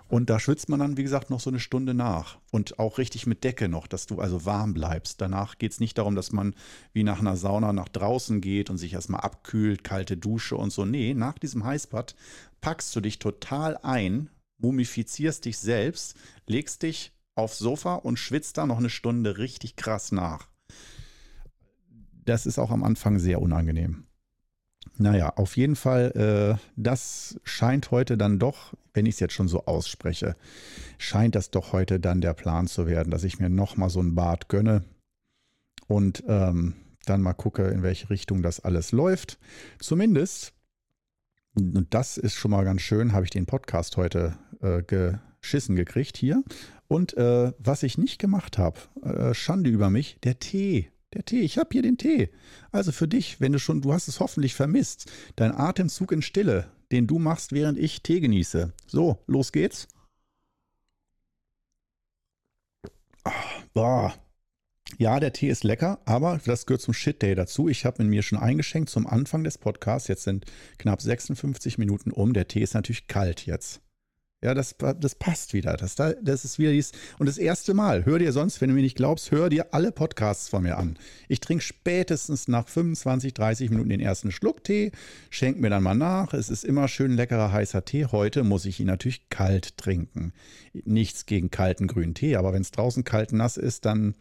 Und da schwitzt man dann, wie gesagt, noch so eine Stunde nach. Und auch richtig mit Decke noch, dass du also warm bleibst. Danach geht es nicht darum, dass man wie nach einer Sauna nach draußen geht und sich erstmal abkühlt, kalte Dusche und so. Nee, nach diesem Heißbad packst du dich total ein, mumifizierst dich selbst, legst dich aufs Sofa und schwitzt da noch eine Stunde richtig krass nach. Das ist auch am Anfang sehr unangenehm. Naja, auf jeden Fall, äh, das scheint heute dann doch, wenn ich es jetzt schon so ausspreche, scheint das doch heute dann der Plan zu werden, dass ich mir nochmal so ein Bad gönne und ähm, dann mal gucke, in welche Richtung das alles läuft. Zumindest, und das ist schon mal ganz schön, habe ich den Podcast heute äh, geschissen gekriegt hier. Und äh, was ich nicht gemacht habe, äh, Schande über mich, der Tee. Der Tee, ich habe hier den Tee. Also für dich, wenn du schon, du hast es hoffentlich vermisst, dein Atemzug in Stille, den du machst, während ich Tee genieße. So, los geht's. Boah. Ja, der Tee ist lecker, aber das gehört zum Shit Day dazu. Ich habe ihn mir schon eingeschenkt zum Anfang des Podcasts. Jetzt sind knapp 56 Minuten um. Der Tee ist natürlich kalt jetzt. Ja, das, das passt wieder. Das, das ist wieder dies. Und das erste Mal, hör dir sonst, wenn du mir nicht glaubst, hör dir alle Podcasts von mir an. Ich trinke spätestens nach 25, 30 Minuten den ersten Schluck Tee, schenk mir dann mal nach. Es ist immer schön leckerer heißer Tee. Heute muss ich ihn natürlich kalt trinken. Nichts gegen kalten grünen Tee, aber wenn es draußen kalt nass ist, dann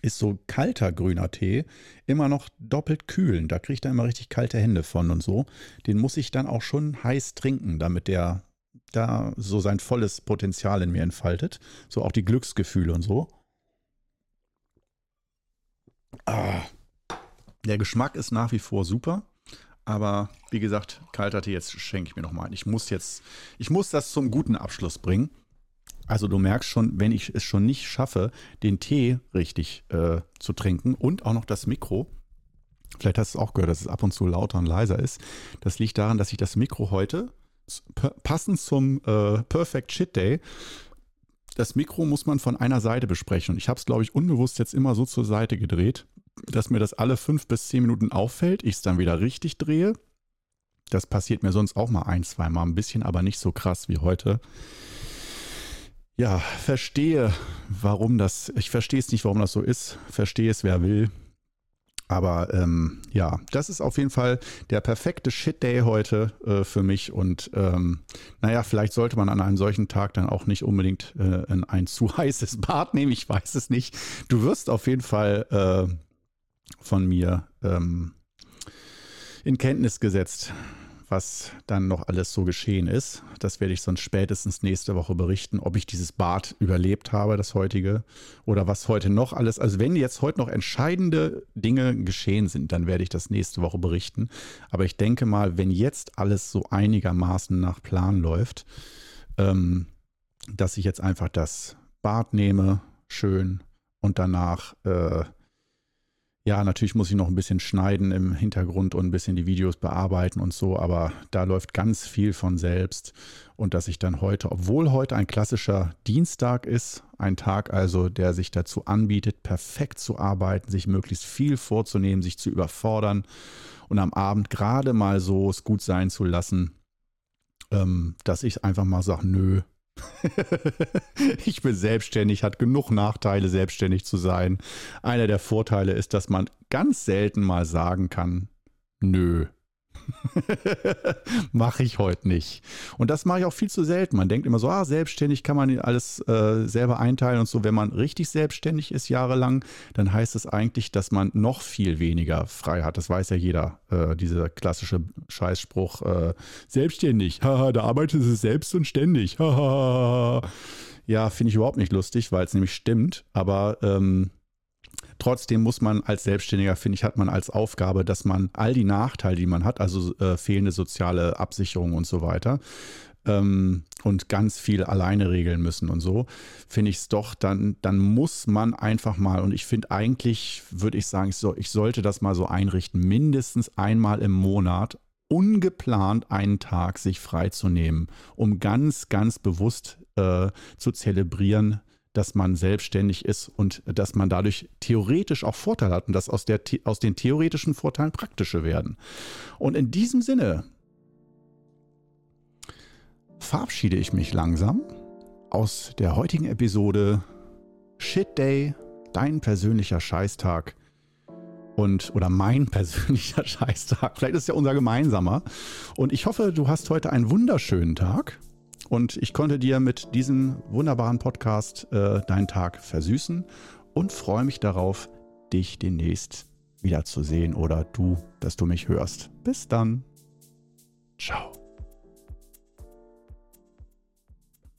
ist so kalter grüner Tee immer noch doppelt kühlen. Da ich dann immer richtig kalte Hände von und so. Den muss ich dann auch schon heiß trinken, damit der da so sein volles Potenzial in mir entfaltet. So auch die Glücksgefühle und so. Ah, der Geschmack ist nach wie vor super. Aber wie gesagt, kalter Tee, jetzt schenke ich mir nochmal ein. Ich muss jetzt, ich muss das zum guten Abschluss bringen. Also du merkst schon, wenn ich es schon nicht schaffe, den Tee richtig äh, zu trinken und auch noch das Mikro, vielleicht hast du es auch gehört, dass es ab und zu lauter und leiser ist. Das liegt daran, dass ich das Mikro heute passend zum äh, Perfect Shit Day, das Mikro muss man von einer Seite besprechen. Und ich habe es, glaube ich, unbewusst jetzt immer so zur Seite gedreht, dass mir das alle fünf bis zehn Minuten auffällt, ich es dann wieder richtig drehe. Das passiert mir sonst auch mal ein, zweimal ein bisschen, aber nicht so krass wie heute. Ja, verstehe, warum das, ich verstehe es nicht, warum das so ist. Verstehe es, wer will. Aber ähm, ja, das ist auf jeden Fall der perfekte Shit-Day heute äh, für mich. Und ähm, naja, vielleicht sollte man an einem solchen Tag dann auch nicht unbedingt äh, in ein zu <laughs> heißes Bad nehmen. Ich weiß es nicht. Du wirst auf jeden Fall äh, von mir ähm, in Kenntnis gesetzt, was dann noch alles so geschehen ist. Das werde ich sonst spätestens nächste Woche berichten, ob ich dieses Bad überlebt habe, das heutige, oder was heute noch alles. Also wenn jetzt heute noch entscheidende Dinge geschehen sind, dann werde ich das nächste Woche berichten. Aber ich denke mal, wenn jetzt alles so einigermaßen nach Plan läuft, ähm, dass ich jetzt einfach das Bad nehme, schön, und danach äh, ja, natürlich muss ich noch ein bisschen schneiden im Hintergrund und ein bisschen die Videos bearbeiten und so, aber da läuft ganz viel von selbst. Und dass ich dann heute, obwohl heute ein klassischer Dienstag ist, ein Tag also, der sich dazu anbietet, perfekt zu arbeiten, sich möglichst viel vorzunehmen, sich zu überfordern und am Abend gerade mal so es gut sein zu lassen, ähm, dass ich einfach mal sage, nö, <laughs> ich bin selbstständig, hat genug Nachteile, selbstständig zu sein. Einer der Vorteile ist, dass man ganz selten mal sagen kann, nö, <laughs> mache ich heute nicht. Und das mache ich auch viel zu selten. Man denkt immer so, ah, selbstständig kann man alles äh, selber einteilen und so. Wenn man richtig selbstständig ist jahrelang, dann heißt es eigentlich, dass man noch viel weniger frei hat. Das weiß ja jeder, äh, dieser klassische Scheißspruch, äh, selbstständig, <laughs> haha, da arbeitet es selbst und ständig, <laughs> ja, finde ich überhaupt nicht lustig, weil es nämlich stimmt, aber ähm, Trotzdem muss man als Selbstständiger, finde ich, hat man als Aufgabe, dass man all die Nachteile, die man hat, also äh, fehlende soziale Absicherung und so weiter, ähm, und ganz viel alleine regeln müssen und so, finde ich es doch, dann, dann muss man einfach mal, und ich finde eigentlich, würde ich sagen, ich, so, ich sollte das mal so einrichten, mindestens einmal im Monat ungeplant einen Tag sich freizunehmen, um ganz, ganz bewusst äh, zu zelebrieren, dass man selbstständig ist und dass man dadurch theoretisch auch Vorteile hat und dass aus, der, aus den theoretischen Vorteilen praktische werden. Und in diesem Sinne verabschiede ich mich langsam aus der heutigen Episode Shit Day, dein persönlicher Scheißtag und oder mein <laughs> persönlicher Scheißtag. Vielleicht ist ja unser gemeinsamer. Und ich hoffe, du hast heute einen wunderschönen Tag und ich konnte dir mit diesem wunderbaren Podcast äh, deinen Tag versüßen und freue mich darauf, dich demnächst wiederzusehen oder du, dass du mich hörst. Bis dann. Ciao.